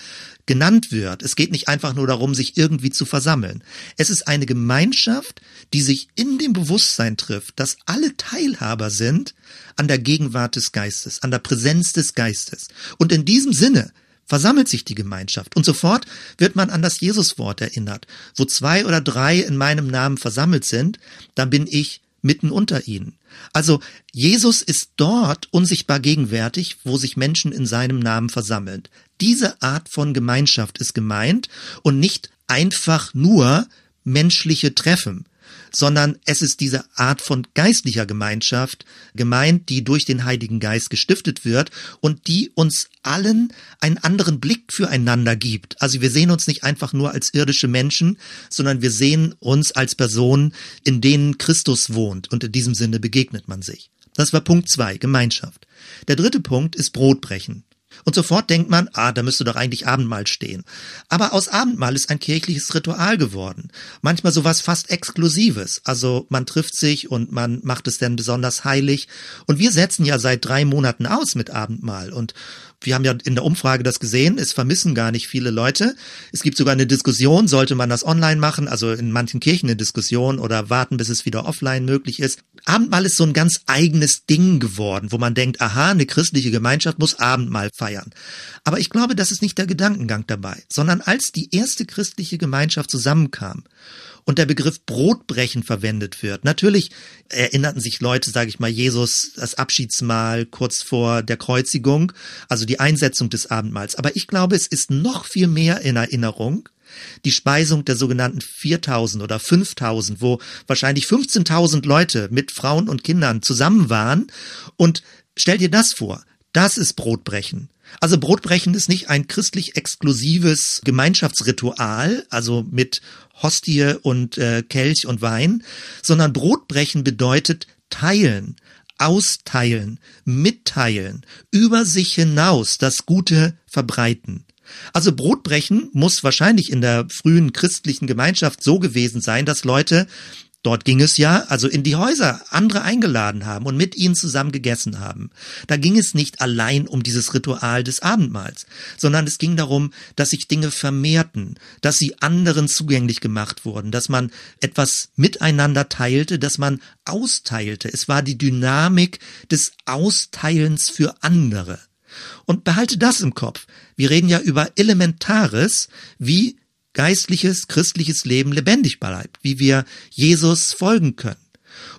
genannt wird. Es geht nicht einfach nur darum, sich irgendwie zu versammeln. Es ist eine Gemeinschaft, die sich in dem Bewusstsein trifft, dass alle Teilhaber sind an der Gegenwart des Geistes, an der Präsenz des Geistes. Und in diesem Sinne versammelt sich die Gemeinschaft. Und sofort wird man an das Jesuswort erinnert. Wo zwei oder drei in meinem Namen versammelt sind, dann bin ich mitten unter ihnen. Also Jesus ist dort unsichtbar gegenwärtig, wo sich Menschen in seinem Namen versammeln. Diese Art von Gemeinschaft ist gemeint und nicht einfach nur menschliche Treffen sondern es ist diese Art von geistlicher Gemeinschaft gemeint, die durch den Heiligen Geist gestiftet wird und die uns allen einen anderen Blick füreinander gibt. Also wir sehen uns nicht einfach nur als irdische Menschen, sondern wir sehen uns als Personen, in denen Christus wohnt und in diesem Sinne begegnet man sich. Das war Punkt zwei, Gemeinschaft. Der dritte Punkt ist Brotbrechen. Und sofort denkt man, ah, da müsste doch eigentlich Abendmahl stehen. Aber aus Abendmahl ist ein kirchliches Ritual geworden. Manchmal sowas fast Exklusives. Also man trifft sich und man macht es dann besonders heilig. Und wir setzen ja seit drei Monaten aus mit Abendmahl. Und wir haben ja in der Umfrage das gesehen, es vermissen gar nicht viele Leute. Es gibt sogar eine Diskussion, sollte man das online machen, also in manchen Kirchen eine Diskussion oder warten, bis es wieder offline möglich ist. Abendmahl ist so ein ganz eigenes Ding geworden, wo man denkt, aha, eine christliche Gemeinschaft muss Abendmahl feiern. Aber ich glaube, das ist nicht der Gedankengang dabei, sondern als die erste christliche Gemeinschaft zusammenkam und der Begriff Brotbrechen verwendet wird. Natürlich erinnerten sich Leute, sage ich mal, Jesus das Abschiedsmahl kurz vor der Kreuzigung, also die Einsetzung des Abendmahls. Aber ich glaube, es ist noch viel mehr in Erinnerung, die Speisung der sogenannten 4000 oder 5000, wo wahrscheinlich 15.000 Leute mit Frauen und Kindern zusammen waren. Und stell dir das vor, das ist Brotbrechen. Also Brotbrechen ist nicht ein christlich exklusives Gemeinschaftsritual, also mit Hostie und äh, Kelch und Wein, sondern Brotbrechen bedeutet teilen, austeilen, mitteilen, über sich hinaus das Gute verbreiten. Also Brotbrechen muss wahrscheinlich in der frühen christlichen Gemeinschaft so gewesen sein, dass Leute Dort ging es ja, also in die Häuser andere eingeladen haben und mit ihnen zusammen gegessen haben. Da ging es nicht allein um dieses Ritual des Abendmahls, sondern es ging darum, dass sich Dinge vermehrten, dass sie anderen zugänglich gemacht wurden, dass man etwas miteinander teilte, dass man austeilte. Es war die Dynamik des Austeilens für andere. Und behalte das im Kopf. Wir reden ja über Elementares, wie geistliches, christliches Leben lebendig bleibt, wie wir Jesus folgen können.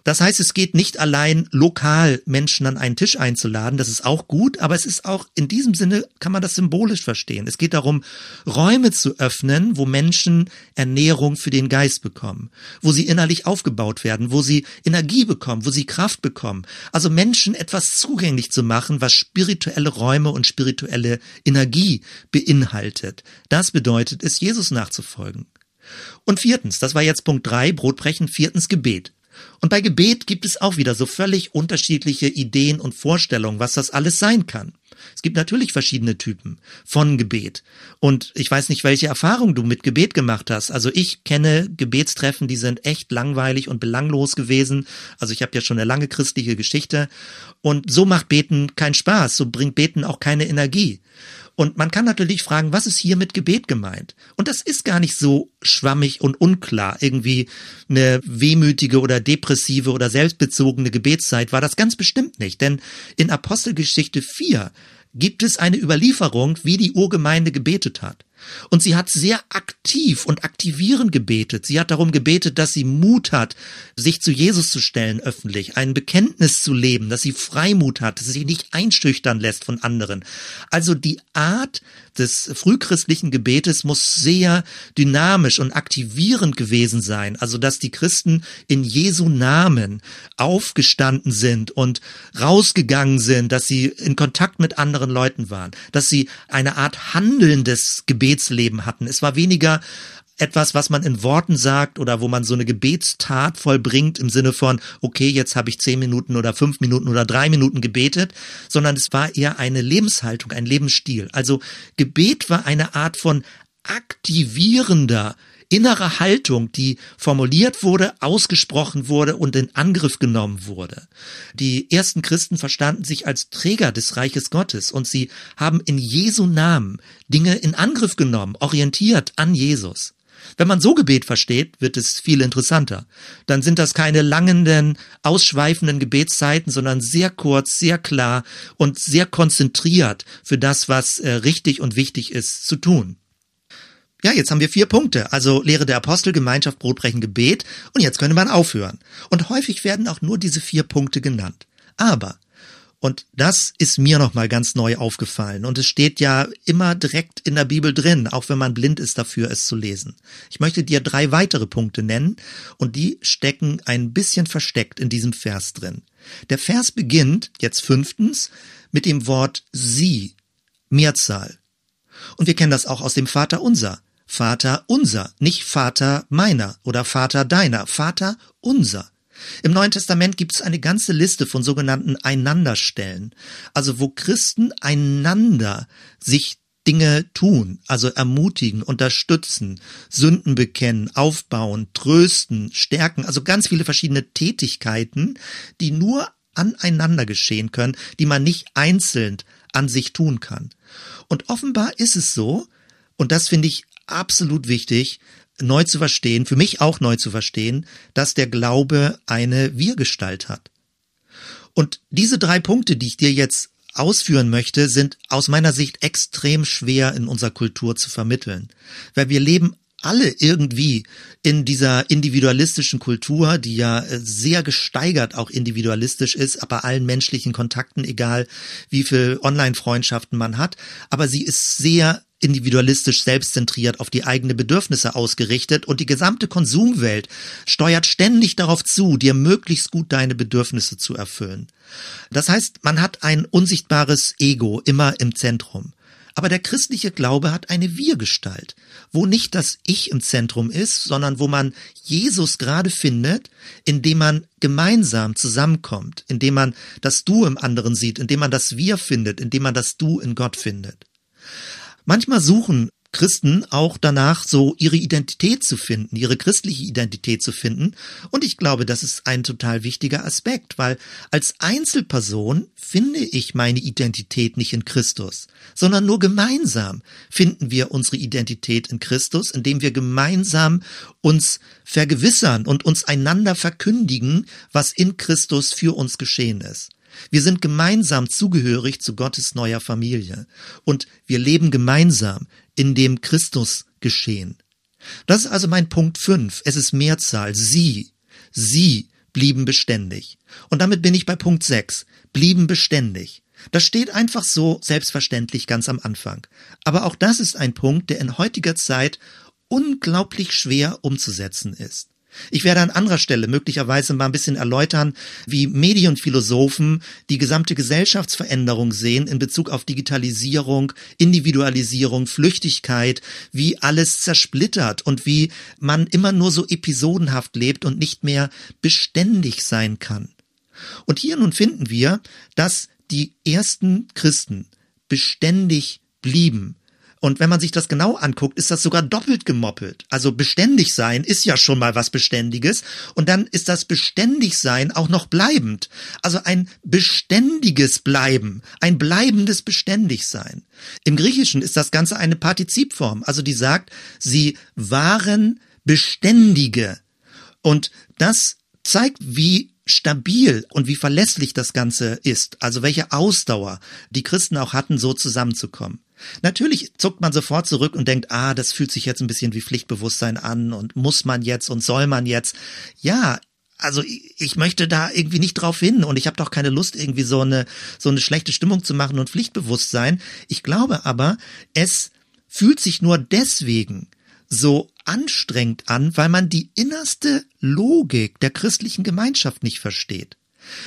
Das heißt, es geht nicht allein lokal Menschen an einen Tisch einzuladen, das ist auch gut, aber es ist auch in diesem Sinne kann man das symbolisch verstehen. Es geht darum, Räume zu öffnen, wo Menschen Ernährung für den Geist bekommen, wo sie innerlich aufgebaut werden, wo sie Energie bekommen, wo sie Kraft bekommen. Also Menschen etwas zugänglich zu machen, was spirituelle Räume und spirituelle Energie beinhaltet. Das bedeutet es, Jesus nachzufolgen. Und viertens, das war jetzt Punkt drei, Brotbrechen, viertens Gebet. Und bei Gebet gibt es auch wieder so völlig unterschiedliche Ideen und Vorstellungen, was das alles sein kann. Es gibt natürlich verschiedene Typen von Gebet. Und ich weiß nicht, welche Erfahrung du mit Gebet gemacht hast. Also ich kenne Gebetstreffen, die sind echt langweilig und belanglos gewesen. Also ich habe ja schon eine lange christliche Geschichte. Und so macht Beten keinen Spaß. So bringt Beten auch keine Energie. Und man kann natürlich fragen, was ist hier mit Gebet gemeint? Und das ist gar nicht so schwammig und unklar. Irgendwie eine wehmütige oder depressive oder selbstbezogene Gebetszeit war das ganz bestimmt nicht. Denn in Apostelgeschichte 4 gibt es eine Überlieferung, wie die Urgemeinde gebetet hat. Und sie hat sehr aktiv und aktivierend gebetet. Sie hat darum gebetet, dass sie Mut hat, sich zu Jesus zu stellen öffentlich, ein Bekenntnis zu leben, dass sie Freimut hat, dass sie sich nicht einschüchtern lässt von anderen. Also die Art des frühchristlichen Gebetes muss sehr dynamisch und aktivierend gewesen sein. Also dass die Christen in Jesu Namen aufgestanden sind und rausgegangen sind, dass sie in Kontakt mit anderen Leuten waren, dass sie eine Art handelndes Gebet Gebetsleben hatten. Es war weniger etwas, was man in Worten sagt oder wo man so eine Gebetstat vollbringt im Sinne von, okay, jetzt habe ich zehn Minuten oder fünf Minuten oder drei Minuten gebetet, sondern es war eher eine Lebenshaltung, ein Lebensstil. Also Gebet war eine Art von aktivierender innere Haltung, die formuliert wurde, ausgesprochen wurde und in Angriff genommen wurde. Die ersten Christen verstanden sich als Träger des Reiches Gottes und sie haben in Jesu Namen Dinge in Angriff genommen, orientiert an Jesus. Wenn man so Gebet versteht, wird es viel interessanter. Dann sind das keine langenden, ausschweifenden Gebetszeiten, sondern sehr kurz, sehr klar und sehr konzentriert für das, was äh, richtig und wichtig ist zu tun. Ja, jetzt haben wir vier Punkte. Also Lehre der Apostel, Gemeinschaft, Brotbrechen, Gebet. Und jetzt könnte man aufhören. Und häufig werden auch nur diese vier Punkte genannt. Aber, und das ist mir nochmal ganz neu aufgefallen. Und es steht ja immer direkt in der Bibel drin, auch wenn man blind ist dafür, es zu lesen. Ich möchte dir drei weitere Punkte nennen. Und die stecken ein bisschen versteckt in diesem Vers drin. Der Vers beginnt, jetzt fünftens, mit dem Wort sie, Mehrzahl. Und wir kennen das auch aus dem Vater unser. Vater unser, nicht Vater meiner oder Vater deiner, Vater unser. Im Neuen Testament gibt es eine ganze Liste von sogenannten Einanderstellen, also wo Christen einander sich Dinge tun, also ermutigen, unterstützen, Sünden bekennen, aufbauen, trösten, stärken, also ganz viele verschiedene Tätigkeiten, die nur aneinander geschehen können, die man nicht einzeln an sich tun kann. Und offenbar ist es so, und das finde ich absolut wichtig, neu zu verstehen, für mich auch neu zu verstehen, dass der Glaube eine Wir-Gestalt hat. Und diese drei Punkte, die ich dir jetzt ausführen möchte, sind aus meiner Sicht extrem schwer in unserer Kultur zu vermitteln, weil wir leben alle irgendwie in dieser individualistischen Kultur, die ja äh, sehr gesteigert auch individualistisch ist, aber allen menschlichen Kontakten, egal wie viel Online-Freundschaften man hat, aber sie ist sehr individualistisch selbstzentriert auf die eigene Bedürfnisse ausgerichtet und die gesamte Konsumwelt steuert ständig darauf zu, dir möglichst gut deine Bedürfnisse zu erfüllen. Das heißt, man hat ein unsichtbares Ego immer im Zentrum. Aber der christliche Glaube hat eine Wir-Gestalt, wo nicht das Ich im Zentrum ist, sondern wo man Jesus gerade findet, indem man gemeinsam zusammenkommt, indem man das Du im anderen sieht, indem man das Wir findet, indem man das Du in Gott findet. Manchmal suchen Christen auch danach, so ihre Identität zu finden, ihre christliche Identität zu finden. Und ich glaube, das ist ein total wichtiger Aspekt, weil als Einzelperson finde ich meine Identität nicht in Christus, sondern nur gemeinsam finden wir unsere Identität in Christus, indem wir gemeinsam uns vergewissern und uns einander verkündigen, was in Christus für uns geschehen ist. Wir sind gemeinsam zugehörig zu Gottes neuer Familie und wir leben gemeinsam in dem Christus geschehen. Das ist also mein Punkt 5. Es ist Mehrzahl. Sie, sie blieben beständig. Und damit bin ich bei Punkt 6. Blieben beständig. Das steht einfach so selbstverständlich ganz am Anfang. Aber auch das ist ein Punkt, der in heutiger Zeit unglaublich schwer umzusetzen ist. Ich werde an anderer Stelle möglicherweise mal ein bisschen erläutern, wie Medienphilosophen die gesamte Gesellschaftsveränderung sehen in Bezug auf Digitalisierung, Individualisierung, Flüchtigkeit, wie alles zersplittert und wie man immer nur so episodenhaft lebt und nicht mehr beständig sein kann. Und hier nun finden wir, dass die ersten Christen beständig blieben. Und wenn man sich das genau anguckt, ist das sogar doppelt gemoppelt. Also beständig sein ist ja schon mal was Beständiges. Und dann ist das beständig sein auch noch bleibend. Also ein beständiges Bleiben, ein bleibendes Beständigsein. Im Griechischen ist das Ganze eine Partizipform. Also die sagt, sie waren Beständige. Und das zeigt, wie stabil und wie verlässlich das Ganze ist, also welche Ausdauer die Christen auch hatten, so zusammenzukommen. Natürlich zuckt man sofort zurück und denkt, ah, das fühlt sich jetzt ein bisschen wie Pflichtbewusstsein an und muss man jetzt und soll man jetzt. Ja, also ich möchte da irgendwie nicht drauf hin und ich habe doch keine Lust irgendwie so eine so eine schlechte Stimmung zu machen und Pflichtbewusstsein. Ich glaube aber, es fühlt sich nur deswegen so anstrengend an, weil man die innerste Logik der christlichen Gemeinschaft nicht versteht.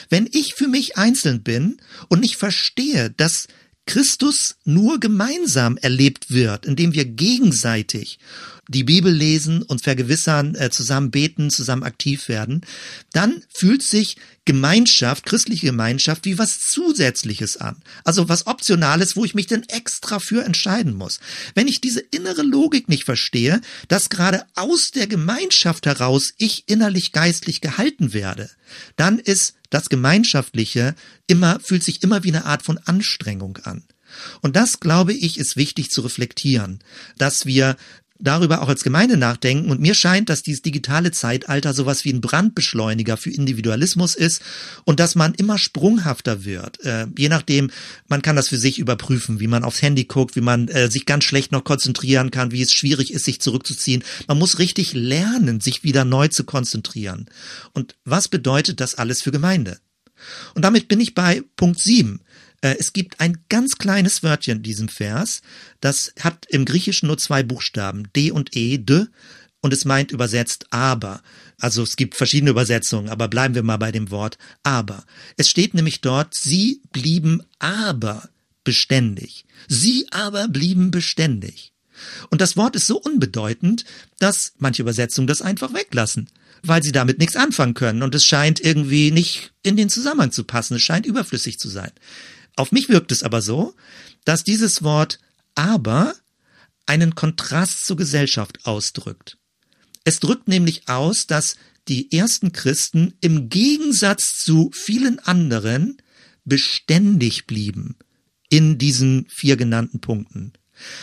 Wenn ich für mich einzeln bin und nicht verstehe, dass Christus nur gemeinsam erlebt wird, indem wir gegenseitig die Bibel lesen, uns vergewissern, äh, zusammen beten, zusammen aktiv werden, dann fühlt sich Gemeinschaft, christliche Gemeinschaft, wie was Zusätzliches an. Also was Optionales, wo ich mich denn extra für entscheiden muss. Wenn ich diese innere Logik nicht verstehe, dass gerade aus der Gemeinschaft heraus ich innerlich geistlich gehalten werde, dann ist das Gemeinschaftliche immer, fühlt sich immer wie eine Art von Anstrengung an. Und das, glaube ich, ist wichtig zu reflektieren, dass wir darüber auch als Gemeinde nachdenken. Und mir scheint, dass dieses digitale Zeitalter sowas wie ein Brandbeschleuniger für Individualismus ist und dass man immer sprunghafter wird. Äh, je nachdem, man kann das für sich überprüfen, wie man aufs Handy guckt, wie man äh, sich ganz schlecht noch konzentrieren kann, wie es schwierig ist, sich zurückzuziehen. Man muss richtig lernen, sich wieder neu zu konzentrieren. Und was bedeutet das alles für Gemeinde? Und damit bin ich bei Punkt 7. Äh, es gibt ein ganz kleines Wörtchen in diesem Vers, das hat im Griechischen nur zwei Buchstaben, D und E, de, und es meint übersetzt aber. Also es gibt verschiedene Übersetzungen, aber bleiben wir mal bei dem Wort aber. Es steht nämlich dort, sie blieben aber beständig. Sie aber blieben beständig. Und das Wort ist so unbedeutend, dass manche Übersetzungen das einfach weglassen, weil sie damit nichts anfangen können und es scheint irgendwie nicht in den Zusammenhang zu passen, es scheint überflüssig zu sein. Auf mich wirkt es aber so, dass dieses Wort aber einen Kontrast zur Gesellschaft ausdrückt. Es drückt nämlich aus, dass die ersten Christen im Gegensatz zu vielen anderen beständig blieben in diesen vier genannten Punkten.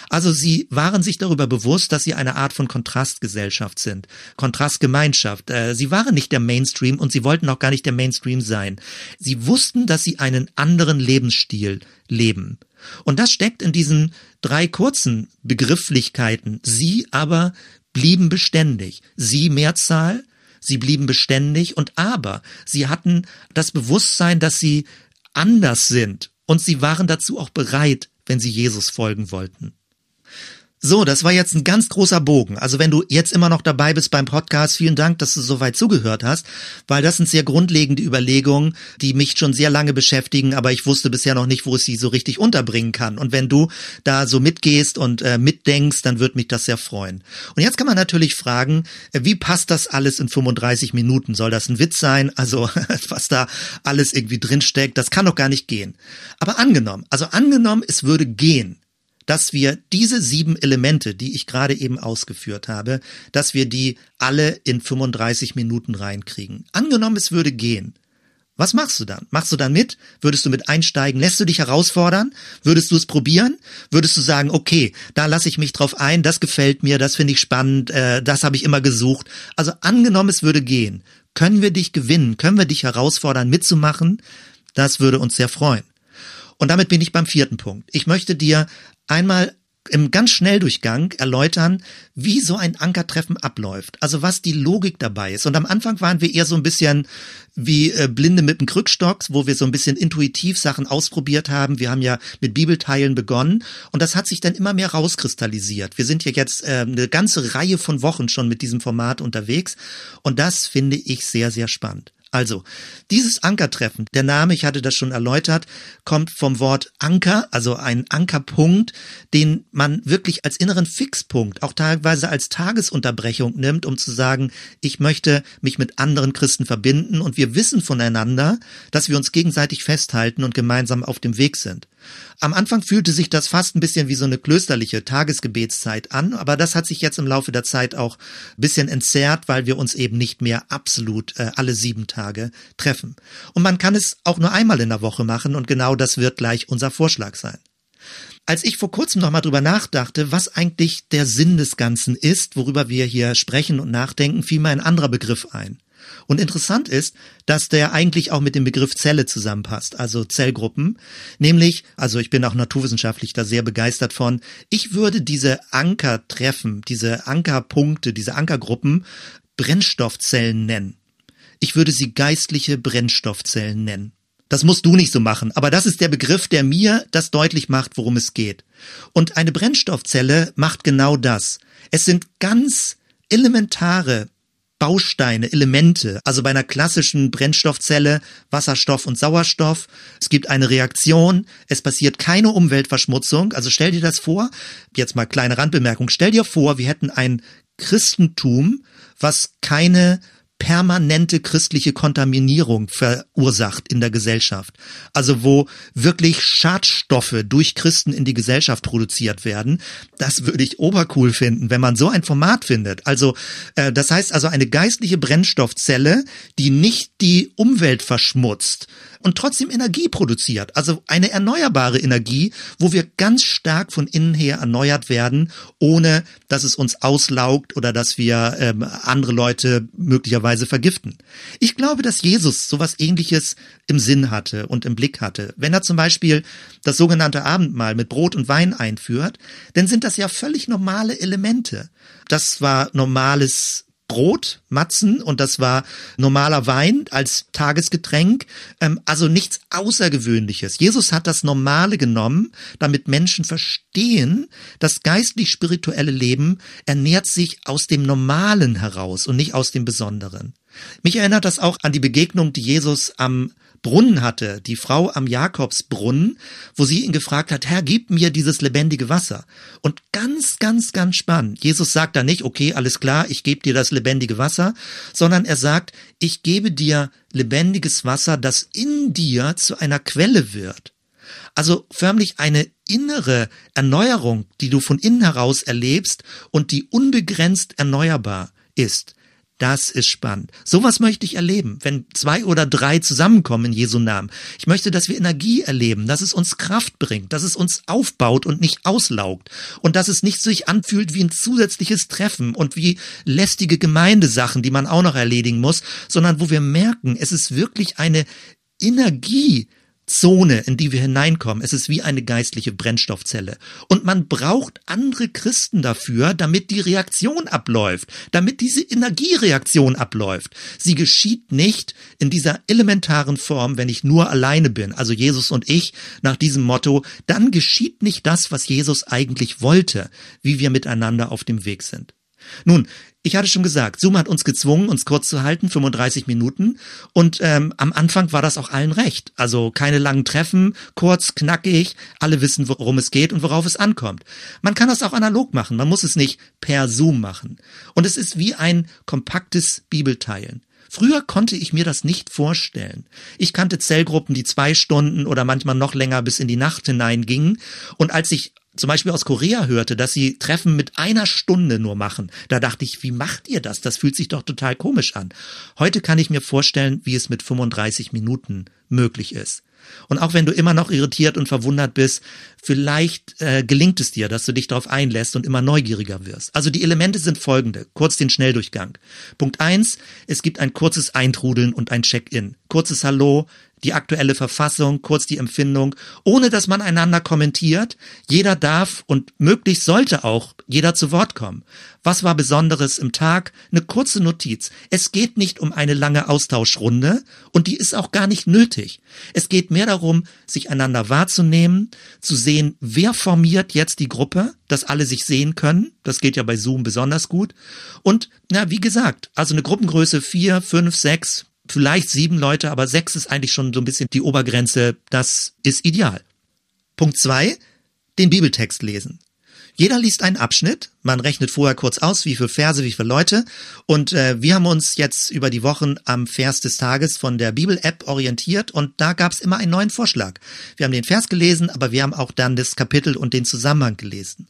Also sie waren sich darüber bewusst, dass sie eine Art von Kontrastgesellschaft sind, Kontrastgemeinschaft. Äh, sie waren nicht der Mainstream und sie wollten auch gar nicht der Mainstream sein. Sie wussten, dass sie einen anderen Lebensstil leben. Und das steckt in diesen drei kurzen Begrifflichkeiten. Sie aber blieben beständig. Sie Mehrzahl, sie blieben beständig und aber sie hatten das Bewusstsein, dass sie anders sind und sie waren dazu auch bereit, wenn sie Jesus folgen wollten. So, das war jetzt ein ganz großer Bogen. Also wenn du jetzt immer noch dabei bist beim Podcast, vielen Dank, dass du so weit zugehört hast, weil das sind sehr grundlegende Überlegungen, die mich schon sehr lange beschäftigen, aber ich wusste bisher noch nicht, wo ich sie so richtig unterbringen kann. Und wenn du da so mitgehst und äh, mitdenkst, dann wird mich das sehr freuen. Und jetzt kann man natürlich fragen, äh, wie passt das alles in 35 Minuten? Soll das ein Witz sein? Also was da alles irgendwie drinsteckt, das kann doch gar nicht gehen. Aber angenommen, also angenommen, es würde gehen dass wir diese sieben Elemente, die ich gerade eben ausgeführt habe, dass wir die alle in 35 Minuten reinkriegen. Angenommen, es würde gehen. Was machst du dann? Machst du dann mit? Würdest du mit einsteigen? Lässt du dich herausfordern? Würdest du es probieren? Würdest du sagen, okay, da lasse ich mich drauf ein, das gefällt mir, das finde ich spannend, äh, das habe ich immer gesucht. Also angenommen, es würde gehen. Können wir dich gewinnen? Können wir dich herausfordern, mitzumachen? Das würde uns sehr freuen. Und damit bin ich beim vierten Punkt. Ich möchte dir einmal im ganz Schnelldurchgang erläutern, wie so ein Ankertreffen abläuft. Also was die Logik dabei ist. Und am Anfang waren wir eher so ein bisschen wie äh, Blinde mit dem Krückstock, wo wir so ein bisschen intuitiv Sachen ausprobiert haben. Wir haben ja mit Bibelteilen begonnen und das hat sich dann immer mehr rauskristallisiert. Wir sind ja jetzt äh, eine ganze Reihe von Wochen schon mit diesem Format unterwegs und das finde ich sehr, sehr spannend. Also, dieses Ankertreffen, der Name, ich hatte das schon erläutert, kommt vom Wort Anker, also ein Ankerpunkt, den man wirklich als inneren Fixpunkt, auch teilweise als Tagesunterbrechung nimmt, um zu sagen, ich möchte mich mit anderen Christen verbinden und wir wissen voneinander, dass wir uns gegenseitig festhalten und gemeinsam auf dem Weg sind. Am Anfang fühlte sich das fast ein bisschen wie so eine klösterliche Tagesgebetszeit an, aber das hat sich jetzt im Laufe der Zeit auch ein bisschen entzerrt, weil wir uns eben nicht mehr absolut äh, alle sieben Tage treffen. Und man kann es auch nur einmal in der Woche machen und genau das wird gleich unser Vorschlag sein. Als ich vor kurzem nochmal drüber nachdachte, was eigentlich der Sinn des Ganzen ist, worüber wir hier sprechen und nachdenken, fiel mir ein anderer Begriff ein. Und interessant ist, dass der eigentlich auch mit dem Begriff Zelle zusammenpasst, also Zellgruppen. Nämlich, also ich bin auch naturwissenschaftlich da sehr begeistert von, ich würde diese Ankertreffen, diese Ankerpunkte, diese Ankergruppen Brennstoffzellen nennen. Ich würde sie geistliche Brennstoffzellen nennen. Das musst du nicht so machen, aber das ist der Begriff, der mir das deutlich macht, worum es geht. Und eine Brennstoffzelle macht genau das. Es sind ganz elementare Bausteine, Elemente. Also bei einer klassischen Brennstoffzelle Wasserstoff und Sauerstoff. Es gibt eine Reaktion. Es passiert keine Umweltverschmutzung. Also stell dir das vor. Jetzt mal kleine Randbemerkung. Stell dir vor, wir hätten ein Christentum, was keine permanente christliche Kontaminierung verursacht in der Gesellschaft. Also wo wirklich Schadstoffe durch Christen in die Gesellschaft produziert werden. Das würde ich obercool finden, wenn man so ein Format findet. Also äh, das heißt also eine geistliche Brennstoffzelle, die nicht die Umwelt verschmutzt, und trotzdem Energie produziert. Also eine erneuerbare Energie, wo wir ganz stark von innen her erneuert werden, ohne dass es uns auslaugt oder dass wir ähm, andere Leute möglicherweise vergiften. Ich glaube, dass Jesus sowas ähnliches im Sinn hatte und im Blick hatte. Wenn er zum Beispiel das sogenannte Abendmahl mit Brot und Wein einführt, dann sind das ja völlig normale Elemente. Das war normales Brot, Matzen und das war normaler Wein als Tagesgetränk, ähm, also nichts Außergewöhnliches. Jesus hat das Normale genommen, damit Menschen verstehen, das geistlich-spirituelle Leben ernährt sich aus dem Normalen heraus und nicht aus dem Besonderen. Mich erinnert das auch an die Begegnung, die Jesus am Brunnen hatte, die Frau am Jakobsbrunnen, wo sie ihn gefragt hat, Herr, gib mir dieses lebendige Wasser. Und ganz, ganz, ganz spannend. Jesus sagt da nicht, okay, alles klar, ich gebe dir das lebendige Wasser, sondern er sagt, ich gebe dir lebendiges Wasser, das in dir zu einer Quelle wird. Also förmlich eine innere Erneuerung, die du von innen heraus erlebst und die unbegrenzt erneuerbar ist. Das ist spannend. Sowas möchte ich erleben, wenn zwei oder drei zusammenkommen in Jesu Namen. Ich möchte, dass wir Energie erleben, dass es uns Kraft bringt, dass es uns aufbaut und nicht auslaugt und dass es nicht sich anfühlt wie ein zusätzliches Treffen und wie lästige Gemeindesachen, die man auch noch erledigen muss, sondern wo wir merken, es ist wirklich eine Energie, Zone, in die wir hineinkommen. Es ist wie eine geistliche Brennstoffzelle. Und man braucht andere Christen dafür, damit die Reaktion abläuft, damit diese Energiereaktion abläuft. Sie geschieht nicht in dieser elementaren Form, wenn ich nur alleine bin, also Jesus und ich, nach diesem Motto, dann geschieht nicht das, was Jesus eigentlich wollte, wie wir miteinander auf dem Weg sind. Nun, ich hatte schon gesagt, Zoom hat uns gezwungen, uns kurz zu halten, 35 Minuten. Und ähm, am Anfang war das auch allen recht. Also keine langen Treffen, kurz, knackig, alle wissen, worum es geht und worauf es ankommt. Man kann das auch analog machen, man muss es nicht per Zoom machen. Und es ist wie ein kompaktes Bibelteilen. Früher konnte ich mir das nicht vorstellen. Ich kannte Zellgruppen, die zwei Stunden oder manchmal noch länger bis in die Nacht hineingingen. Und als ich zum Beispiel aus Korea hörte, dass sie Treffen mit einer Stunde nur machen, da dachte ich, wie macht ihr das? Das fühlt sich doch total komisch an. Heute kann ich mir vorstellen, wie es mit 35 Minuten möglich ist. Und auch wenn du immer noch irritiert und verwundert bist, vielleicht äh, gelingt es dir, dass du dich darauf einlässt und immer neugieriger wirst. Also die Elemente sind folgende. Kurz den Schnelldurchgang. Punkt eins: Es gibt ein kurzes Eintrudeln und ein Check-in. Kurzes Hallo. Die aktuelle Verfassung, kurz die Empfindung, ohne dass man einander kommentiert. Jeder darf und möglichst sollte auch jeder zu Wort kommen. Was war Besonderes im Tag? Eine kurze Notiz. Es geht nicht um eine lange Austauschrunde und die ist auch gar nicht nötig. Es geht mehr darum, sich einander wahrzunehmen, zu sehen, wer formiert jetzt die Gruppe, dass alle sich sehen können. Das geht ja bei Zoom besonders gut. Und, na, wie gesagt, also eine Gruppengröße vier, fünf, sechs, vielleicht sieben Leute, aber sechs ist eigentlich schon so ein bisschen die Obergrenze. Das ist ideal. Punkt zwei, den Bibeltext lesen. Jeder liest einen Abschnitt, man rechnet vorher kurz aus, wie viele Verse, wie viele Leute. Und äh, wir haben uns jetzt über die Wochen am Vers des Tages von der Bibel-App orientiert und da gab es immer einen neuen Vorschlag. Wir haben den Vers gelesen, aber wir haben auch dann das Kapitel und den Zusammenhang gelesen.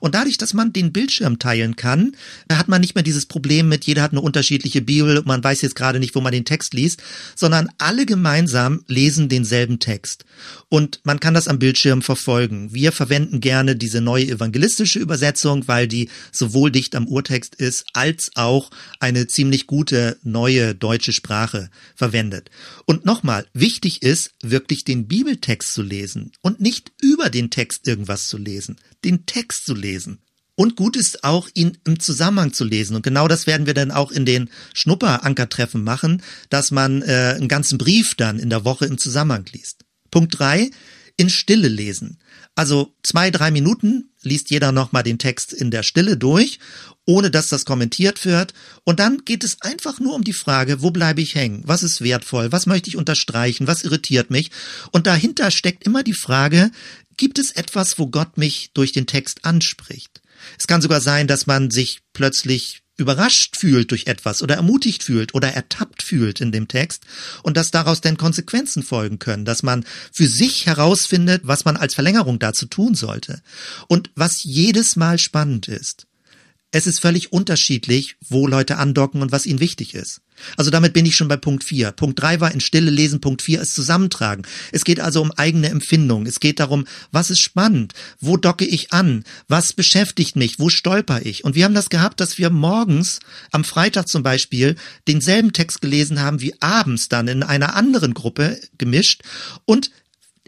Und dadurch, dass man den Bildschirm teilen kann, hat man nicht mehr dieses Problem mit, jeder hat eine unterschiedliche Bibel, man weiß jetzt gerade nicht, wo man den Text liest, sondern alle gemeinsam lesen denselben Text. Und man kann das am Bildschirm verfolgen. Wir verwenden gerne diese neue evangelistische Übersetzung, weil die sowohl dicht am Urtext ist, als auch eine ziemlich gute neue deutsche Sprache verwendet. Und nochmal, wichtig ist, wirklich den Bibeltext zu lesen und nicht über den Text irgendwas zu lesen den Text zu lesen. Und gut ist auch, ihn im Zusammenhang zu lesen. Und genau das werden wir dann auch in den Schnupperankertreffen machen, dass man äh, einen ganzen Brief dann in der Woche im Zusammenhang liest. Punkt drei: in Stille lesen. Also zwei, drei Minuten liest jeder nochmal den Text in der Stille durch, ohne dass das kommentiert wird. Und dann geht es einfach nur um die Frage, wo bleibe ich hängen? Was ist wertvoll? Was möchte ich unterstreichen? Was irritiert mich? Und dahinter steckt immer die Frage, gibt es etwas, wo Gott mich durch den Text anspricht. Es kann sogar sein, dass man sich plötzlich überrascht fühlt durch etwas oder ermutigt fühlt oder ertappt fühlt in dem Text und dass daraus dann Konsequenzen folgen können, dass man für sich herausfindet, was man als Verlängerung dazu tun sollte. Und was jedes Mal spannend ist, es ist völlig unterschiedlich, wo Leute andocken und was ihnen wichtig ist. Also damit bin ich schon bei Punkt 4. Punkt 3 war in Stille lesen, Punkt 4 ist Zusammentragen. Es geht also um eigene Empfindung. Es geht darum, was ist spannend? Wo docke ich an? Was beschäftigt mich? Wo stolper ich? Und wir haben das gehabt, dass wir morgens, am Freitag zum Beispiel, denselben Text gelesen haben wie abends dann in einer anderen Gruppe gemischt und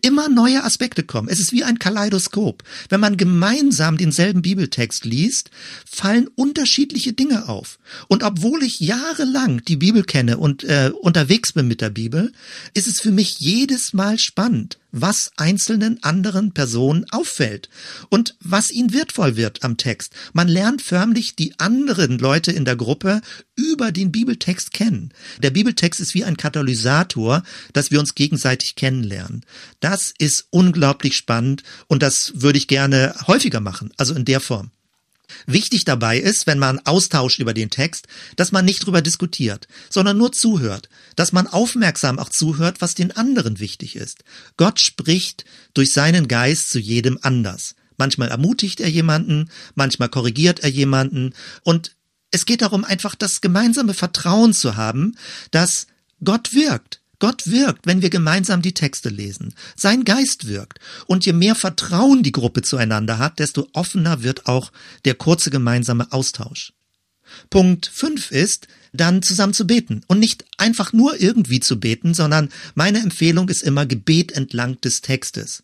immer neue Aspekte kommen. Es ist wie ein Kaleidoskop. Wenn man gemeinsam denselben Bibeltext liest, fallen unterschiedliche Dinge auf. Und obwohl ich jahrelang die Bibel kenne und äh, unterwegs bin mit der Bibel, ist es für mich jedes Mal spannend, was einzelnen anderen Personen auffällt und was ihnen wertvoll wird am Text. Man lernt förmlich die anderen Leute in der Gruppe über den Bibeltext kennen. Der Bibeltext ist wie ein Katalysator, dass wir uns gegenseitig kennenlernen. Das ist unglaublich spannend und das würde ich gerne häufiger machen, also in der Form. Wichtig dabei ist, wenn man austauscht über den Text, dass man nicht drüber diskutiert, sondern nur zuhört, dass man aufmerksam auch zuhört, was den anderen wichtig ist. Gott spricht durch seinen Geist zu jedem anders. Manchmal ermutigt er jemanden, manchmal korrigiert er jemanden und es geht darum, einfach das gemeinsame Vertrauen zu haben, dass Gott wirkt Gott wirkt, wenn wir gemeinsam die Texte lesen. Sein Geist wirkt. Und je mehr Vertrauen die Gruppe zueinander hat, desto offener wird auch der kurze gemeinsame Austausch. Punkt 5 ist, dann zusammen zu beten. Und nicht einfach nur irgendwie zu beten, sondern meine Empfehlung ist immer Gebet entlang des Textes.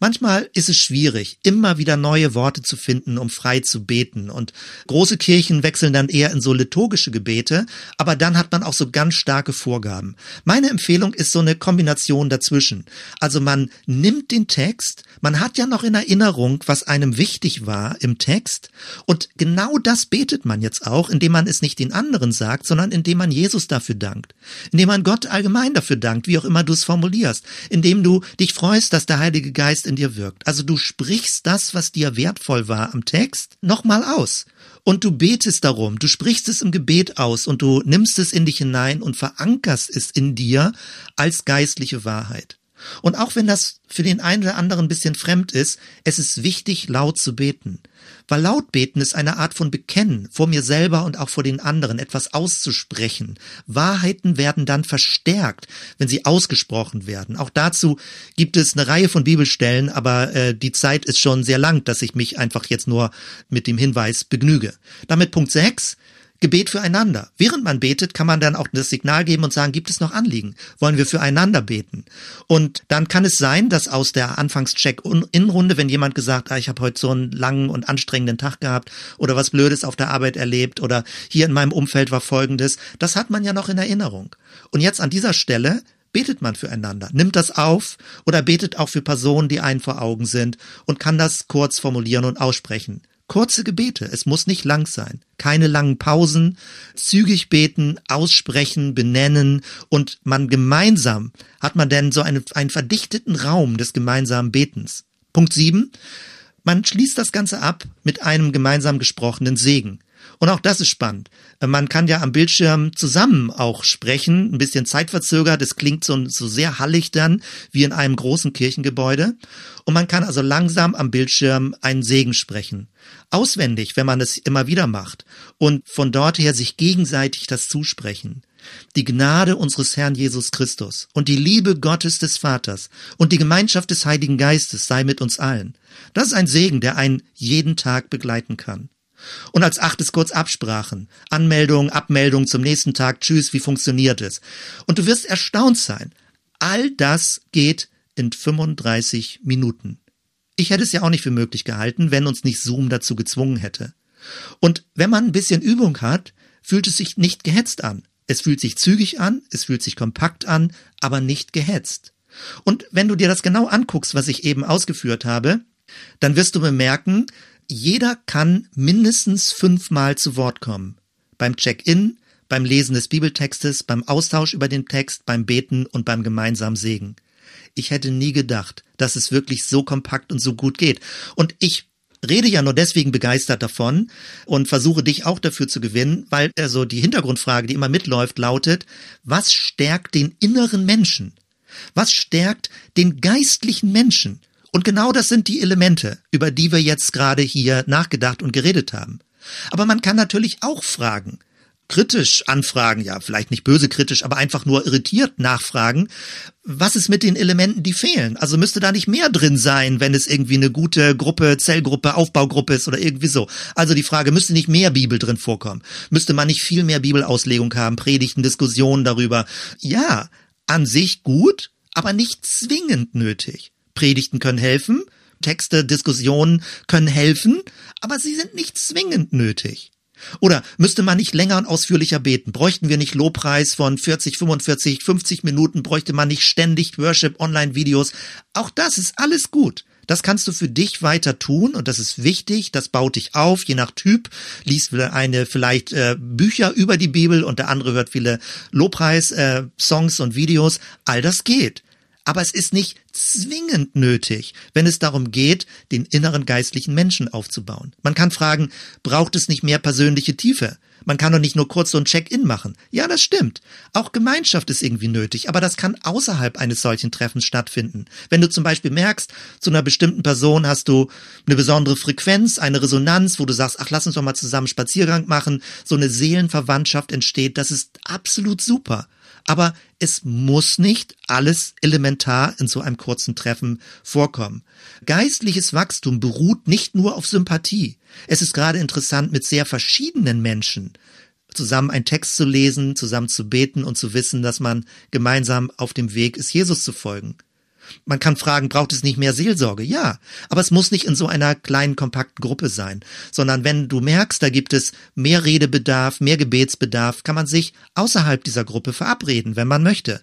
Manchmal ist es schwierig, immer wieder neue Worte zu finden, um frei zu beten. Und große Kirchen wechseln dann eher in so liturgische Gebete, aber dann hat man auch so ganz starke Vorgaben. Meine Empfehlung ist so eine Kombination dazwischen. Also man nimmt den Text, man hat ja noch in Erinnerung, was einem wichtig war im Text, und genau das betet man jetzt auch, indem man es nicht den anderen sagt, sondern indem man Jesus dafür dankt, indem man Gott allgemein dafür dankt, wie auch immer du es formulierst, indem du dich freust, dass der Heilige Geist Geist in dir wirkt. Also du sprichst das, was dir wertvoll war am Text, nochmal aus. Und du betest darum, du sprichst es im Gebet aus und du nimmst es in dich hinein und verankerst es in dir als geistliche Wahrheit. Und auch wenn das für den einen oder anderen ein bisschen fremd ist, es ist wichtig, laut zu beten. Weil laut beten ist eine Art von Bekennen vor mir selber und auch vor den anderen, etwas auszusprechen. Wahrheiten werden dann verstärkt, wenn sie ausgesprochen werden. Auch dazu gibt es eine Reihe von Bibelstellen, aber äh, die Zeit ist schon sehr lang, dass ich mich einfach jetzt nur mit dem Hinweis begnüge. Damit Punkt 6. Gebet füreinander. Während man betet, kann man dann auch das Signal geben und sagen, gibt es noch Anliegen? Wollen wir füreinander beten? Und dann kann es sein, dass aus der Anfangscheck-In-Runde, wenn jemand gesagt, ah, ich habe heute so einen langen und anstrengenden Tag gehabt oder was Blödes auf der Arbeit erlebt oder hier in meinem Umfeld war Folgendes, das hat man ja noch in Erinnerung. Und jetzt an dieser Stelle betet man füreinander, nimmt das auf oder betet auch für Personen, die einen vor Augen sind und kann das kurz formulieren und aussprechen. Kurze Gebete, es muss nicht lang sein. Keine langen Pausen, zügig beten, aussprechen, benennen und man gemeinsam hat man denn so einen, einen verdichteten Raum des gemeinsamen Betens. Punkt sieben: Man schließt das Ganze ab mit einem gemeinsam gesprochenen Segen. Und auch das ist spannend. Man kann ja am Bildschirm zusammen auch sprechen, ein bisschen zeitverzögert. Es klingt so, so sehr hallig dann, wie in einem großen Kirchengebäude. Und man kann also langsam am Bildschirm einen Segen sprechen. Auswendig, wenn man es immer wieder macht. Und von dort her sich gegenseitig das zusprechen. Die Gnade unseres Herrn Jesus Christus und die Liebe Gottes des Vaters und die Gemeinschaft des Heiligen Geistes sei mit uns allen. Das ist ein Segen, der einen jeden Tag begleiten kann. Und als achtes kurz Absprachen. Anmeldung, Abmeldung zum nächsten Tag. Tschüss, wie funktioniert es? Und du wirst erstaunt sein. All das geht in 35 Minuten. Ich hätte es ja auch nicht für möglich gehalten, wenn uns nicht Zoom dazu gezwungen hätte. Und wenn man ein bisschen Übung hat, fühlt es sich nicht gehetzt an. Es fühlt sich zügig an, es fühlt sich kompakt an, aber nicht gehetzt. Und wenn du dir das genau anguckst, was ich eben ausgeführt habe, dann wirst du bemerken, jeder kann mindestens fünfmal zu Wort kommen. Beim Check-in, beim Lesen des Bibeltextes, beim Austausch über den Text, beim Beten und beim gemeinsamen Segen. Ich hätte nie gedacht, dass es wirklich so kompakt und so gut geht. Und ich rede ja nur deswegen begeistert davon und versuche dich auch dafür zu gewinnen, weil also die Hintergrundfrage, die immer mitläuft, lautet, was stärkt den inneren Menschen? Was stärkt den geistlichen Menschen? Und genau das sind die Elemente, über die wir jetzt gerade hier nachgedacht und geredet haben. Aber man kann natürlich auch fragen, kritisch anfragen, ja, vielleicht nicht böse kritisch, aber einfach nur irritiert nachfragen, was ist mit den Elementen, die fehlen? Also müsste da nicht mehr drin sein, wenn es irgendwie eine gute Gruppe, Zellgruppe, Aufbaugruppe ist oder irgendwie so. Also die Frage, müsste nicht mehr Bibel drin vorkommen? Müsste man nicht viel mehr Bibelauslegung haben, Predigten, Diskussionen darüber? Ja, an sich gut, aber nicht zwingend nötig. Predigten können helfen, Texte, Diskussionen können helfen, aber sie sind nicht zwingend nötig. Oder müsste man nicht länger und ausführlicher beten? Bräuchten wir nicht Lobpreis von 40, 45, 50 Minuten? Bräuchte man nicht ständig Worship, Online-Videos? Auch das ist alles gut. Das kannst du für dich weiter tun und das ist wichtig. Das baut dich auf, je nach Typ. Liest eine vielleicht äh, Bücher über die Bibel und der andere hört viele Lobpreis-Songs äh, und Videos. All das geht. Aber es ist nicht zwingend nötig, wenn es darum geht, den inneren geistlichen Menschen aufzubauen. Man kann fragen, braucht es nicht mehr persönliche Tiefe? Man kann doch nicht nur kurz so ein Check-in machen. Ja, das stimmt. Auch Gemeinschaft ist irgendwie nötig, aber das kann außerhalb eines solchen Treffens stattfinden. Wenn du zum Beispiel merkst, zu einer bestimmten Person hast du eine besondere Frequenz, eine Resonanz, wo du sagst, ach, lass uns doch mal zusammen Spaziergang machen, so eine Seelenverwandtschaft entsteht, das ist absolut super. Aber es muss nicht alles elementar in so einem kurzen Treffen vorkommen. Geistliches Wachstum beruht nicht nur auf Sympathie. Es ist gerade interessant, mit sehr verschiedenen Menschen zusammen einen Text zu lesen, zusammen zu beten und zu wissen, dass man gemeinsam auf dem Weg ist, Jesus zu folgen. Man kann fragen, braucht es nicht mehr Seelsorge? Ja, aber es muss nicht in so einer kleinen, kompakten Gruppe sein, sondern wenn du merkst, da gibt es mehr Redebedarf, mehr Gebetsbedarf, kann man sich außerhalb dieser Gruppe verabreden, wenn man möchte.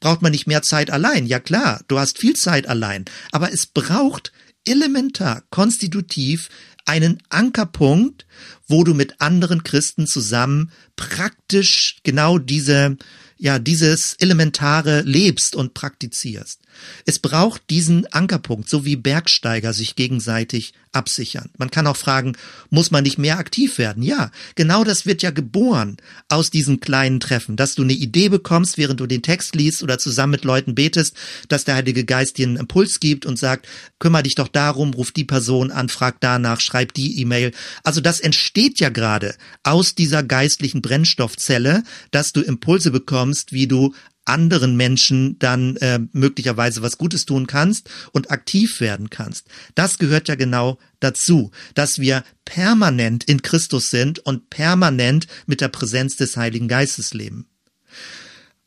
Braucht man nicht mehr Zeit allein? Ja klar, du hast viel Zeit allein, aber es braucht elementar, konstitutiv einen Ankerpunkt, wo du mit anderen Christen zusammen praktisch genau diese ja, dieses Elementare lebst und praktizierst. Es braucht diesen Ankerpunkt, so wie Bergsteiger sich gegenseitig absichern. Man kann auch fragen, muss man nicht mehr aktiv werden? Ja, genau das wird ja geboren aus diesen kleinen Treffen, dass du eine Idee bekommst, während du den Text liest oder zusammen mit Leuten betest, dass der Heilige Geist dir einen Impuls gibt und sagt, kümmere dich doch darum, ruf die Person an, frag danach, schreib die E-Mail. Also das entsteht ja gerade aus dieser geistlichen Brennstoffzelle, dass du Impulse bekommst, wie du anderen Menschen dann äh, möglicherweise was Gutes tun kannst und aktiv werden kannst. Das gehört ja genau dazu, dass wir permanent in Christus sind und permanent mit der Präsenz des Heiligen Geistes leben.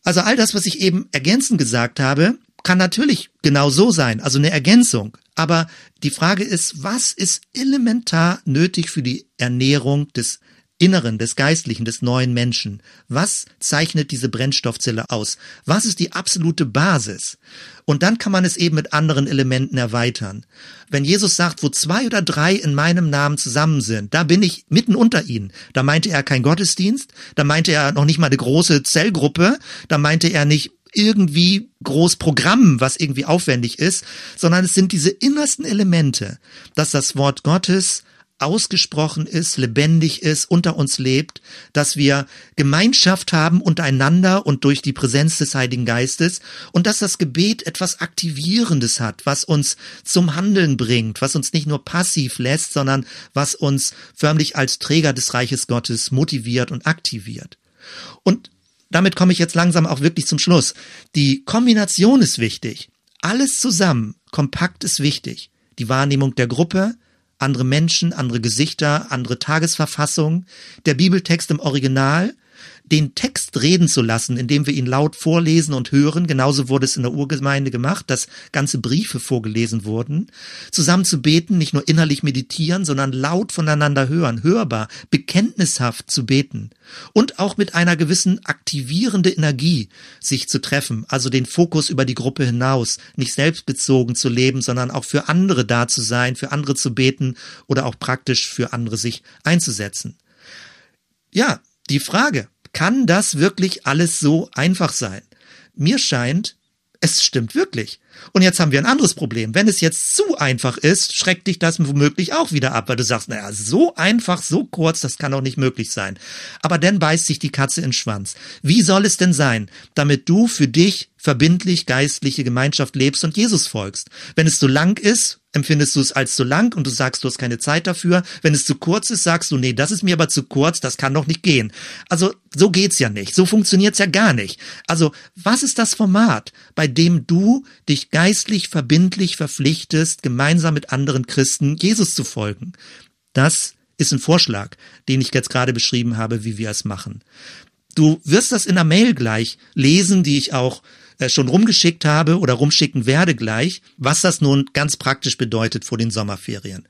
Also all das, was ich eben ergänzend gesagt habe, kann natürlich genau so sein, also eine Ergänzung. Aber die Frage ist, was ist elementar nötig für die Ernährung des Inneren, des Geistlichen, des neuen Menschen. Was zeichnet diese Brennstoffzelle aus? Was ist die absolute Basis? Und dann kann man es eben mit anderen Elementen erweitern. Wenn Jesus sagt, wo zwei oder drei in meinem Namen zusammen sind, da bin ich mitten unter ihnen. Da meinte er kein Gottesdienst, da meinte er noch nicht mal eine große Zellgruppe, da meinte er nicht irgendwie groß Programm, was irgendwie aufwendig ist, sondern es sind diese innersten Elemente, dass das Wort Gottes ausgesprochen ist, lebendig ist, unter uns lebt, dass wir Gemeinschaft haben untereinander und durch die Präsenz des Heiligen Geistes und dass das Gebet etwas Aktivierendes hat, was uns zum Handeln bringt, was uns nicht nur passiv lässt, sondern was uns förmlich als Träger des Reiches Gottes motiviert und aktiviert. Und damit komme ich jetzt langsam auch wirklich zum Schluss. Die Kombination ist wichtig. Alles zusammen, kompakt ist wichtig. Die Wahrnehmung der Gruppe, andere Menschen, andere Gesichter, andere Tagesverfassung, der Bibeltext im Original, den Text reden zu lassen, indem wir ihn laut vorlesen und hören. Genauso wurde es in der Urgemeinde gemacht, dass ganze Briefe vorgelesen wurden. Zusammen zu beten, nicht nur innerlich meditieren, sondern laut voneinander hören, hörbar, bekenntnishaft zu beten. Und auch mit einer gewissen aktivierende Energie sich zu treffen, also den Fokus über die Gruppe hinaus, nicht selbstbezogen zu leben, sondern auch für andere da zu sein, für andere zu beten oder auch praktisch für andere sich einzusetzen. Ja, die Frage, kann das wirklich alles so einfach sein? Mir scheint, es stimmt wirklich. Und jetzt haben wir ein anderes Problem. Wenn es jetzt zu einfach ist, schreckt dich das womöglich auch wieder ab, weil du sagst, naja, so einfach, so kurz, das kann doch nicht möglich sein. Aber dann beißt sich die Katze in den Schwanz. Wie soll es denn sein, damit du für dich verbindlich geistliche Gemeinschaft lebst und Jesus folgst? Wenn es so lang ist, empfindest du es als zu lang und du sagst, du hast keine Zeit dafür. Wenn es zu kurz ist, sagst du, nee, das ist mir aber zu kurz, das kann doch nicht gehen. Also so geht's ja nicht, so funktioniert's ja gar nicht. Also was ist das Format, bei dem du dich geistlich verbindlich verpflichtest, gemeinsam mit anderen Christen Jesus zu folgen? Das ist ein Vorschlag, den ich jetzt gerade beschrieben habe, wie wir es machen. Du wirst das in der Mail gleich lesen, die ich auch schon rumgeschickt habe oder rumschicken werde gleich, was das nun ganz praktisch bedeutet vor den Sommerferien.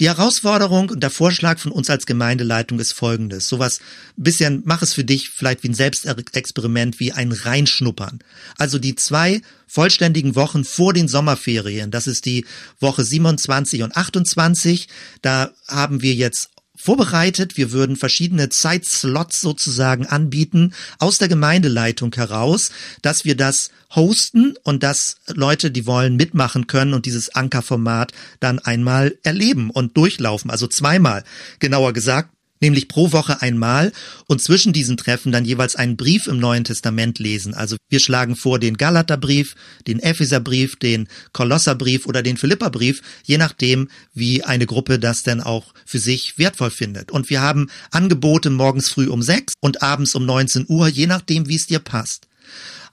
Die Herausforderung und der Vorschlag von uns als Gemeindeleitung ist folgendes. Sowas, bisschen, mach es für dich vielleicht wie ein Selbstexperiment, wie ein Reinschnuppern. Also die zwei vollständigen Wochen vor den Sommerferien, das ist die Woche 27 und 28, da haben wir jetzt vorbereitet. Wir würden verschiedene Zeitslots sozusagen anbieten aus der Gemeindeleitung heraus, dass wir das hosten und dass Leute, die wollen, mitmachen können und dieses Ankerformat dann einmal erleben und durchlaufen. Also zweimal, genauer gesagt, nämlich pro Woche einmal und zwischen diesen Treffen dann jeweils einen Brief im Neuen Testament lesen. Also wir schlagen vor den Galaterbrief, den Epheserbrief, den Kolosserbrief oder den Philipperbrief, je nachdem, wie eine Gruppe das denn auch für sich wertvoll findet. Und wir haben Angebote morgens früh um sechs und abends um 19 Uhr, je nachdem, wie es dir passt.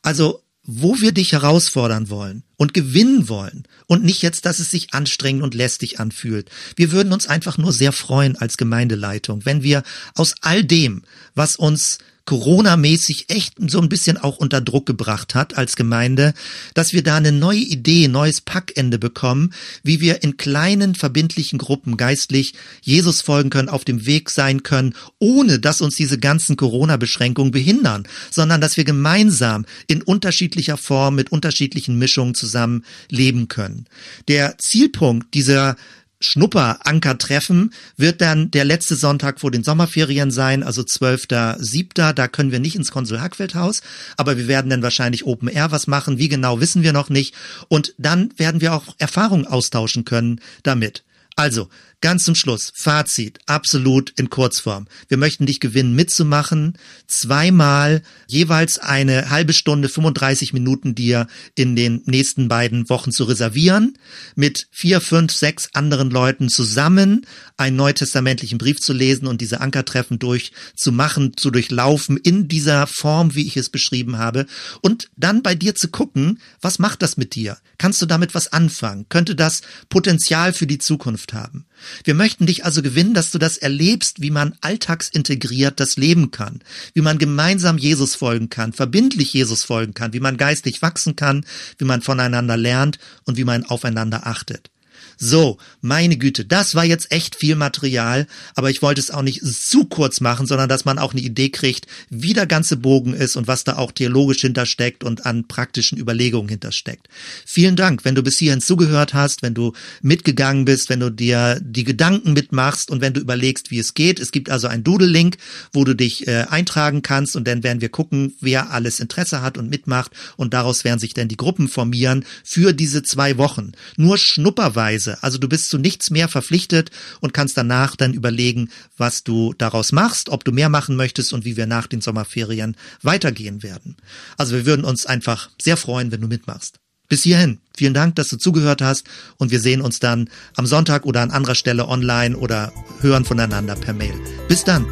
Also wo wir dich herausfordern wollen und gewinnen wollen und nicht jetzt, dass es sich anstrengend und lästig anfühlt. Wir würden uns einfach nur sehr freuen als Gemeindeleitung, wenn wir aus all dem, was uns Corona-mäßig echt so ein bisschen auch unter Druck gebracht hat als Gemeinde, dass wir da eine neue Idee, neues Packende bekommen, wie wir in kleinen verbindlichen Gruppen geistlich Jesus folgen können, auf dem Weg sein können, ohne dass uns diese ganzen Corona-Beschränkungen behindern, sondern dass wir gemeinsam in unterschiedlicher Form mit unterschiedlichen Mischungen zusammen leben können. Der Zielpunkt dieser Schnupperankertreffen wird dann der letzte Sonntag vor den Sommerferien sein, also 12.07. Da können wir nicht ins Konsul Hackfeldhaus, aber wir werden dann wahrscheinlich Open Air was machen. Wie genau wissen wir noch nicht. Und dann werden wir auch Erfahrungen austauschen können damit. Also, ganz zum Schluss, Fazit, absolut in Kurzform. Wir möchten dich gewinnen, mitzumachen, zweimal jeweils eine halbe Stunde, 35 Minuten dir in den nächsten beiden Wochen zu reservieren, mit vier, fünf, sechs anderen Leuten zusammen einen neutestamentlichen Brief zu lesen und diese Ankertreffen durchzumachen, zu durchlaufen in dieser Form, wie ich es beschrieben habe, und dann bei dir zu gucken, was macht das mit dir? Kannst du damit was anfangen? Könnte das Potenzial für die Zukunft haben? Wir möchten dich also gewinnen, dass du das erlebst, wie man alltagsintegriert das leben kann, wie man gemeinsam Jesus folgen kann, verbindlich Jesus folgen kann, wie man geistlich wachsen kann, wie man voneinander lernt und wie man aufeinander achtet. So, meine Güte, das war jetzt echt viel Material, aber ich wollte es auch nicht zu kurz machen, sondern dass man auch eine Idee kriegt, wie der ganze Bogen ist und was da auch theologisch hintersteckt und an praktischen Überlegungen hintersteckt. Vielen Dank, wenn du bis hierhin zugehört hast, wenn du mitgegangen bist, wenn du dir die Gedanken mitmachst und wenn du überlegst, wie es geht. Es gibt also einen Doodle-Link, wo du dich äh, eintragen kannst und dann werden wir gucken, wer alles Interesse hat und mitmacht und daraus werden sich dann die Gruppen formieren für diese zwei Wochen. Nur schnupperweise Weise. Also du bist zu nichts mehr verpflichtet und kannst danach dann überlegen, was du daraus machst, ob du mehr machen möchtest und wie wir nach den Sommerferien weitergehen werden. Also wir würden uns einfach sehr freuen, wenn du mitmachst. Bis hierhin, vielen Dank, dass du zugehört hast und wir sehen uns dann am Sonntag oder an anderer Stelle online oder hören voneinander per Mail. Bis dann.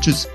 Tschüss.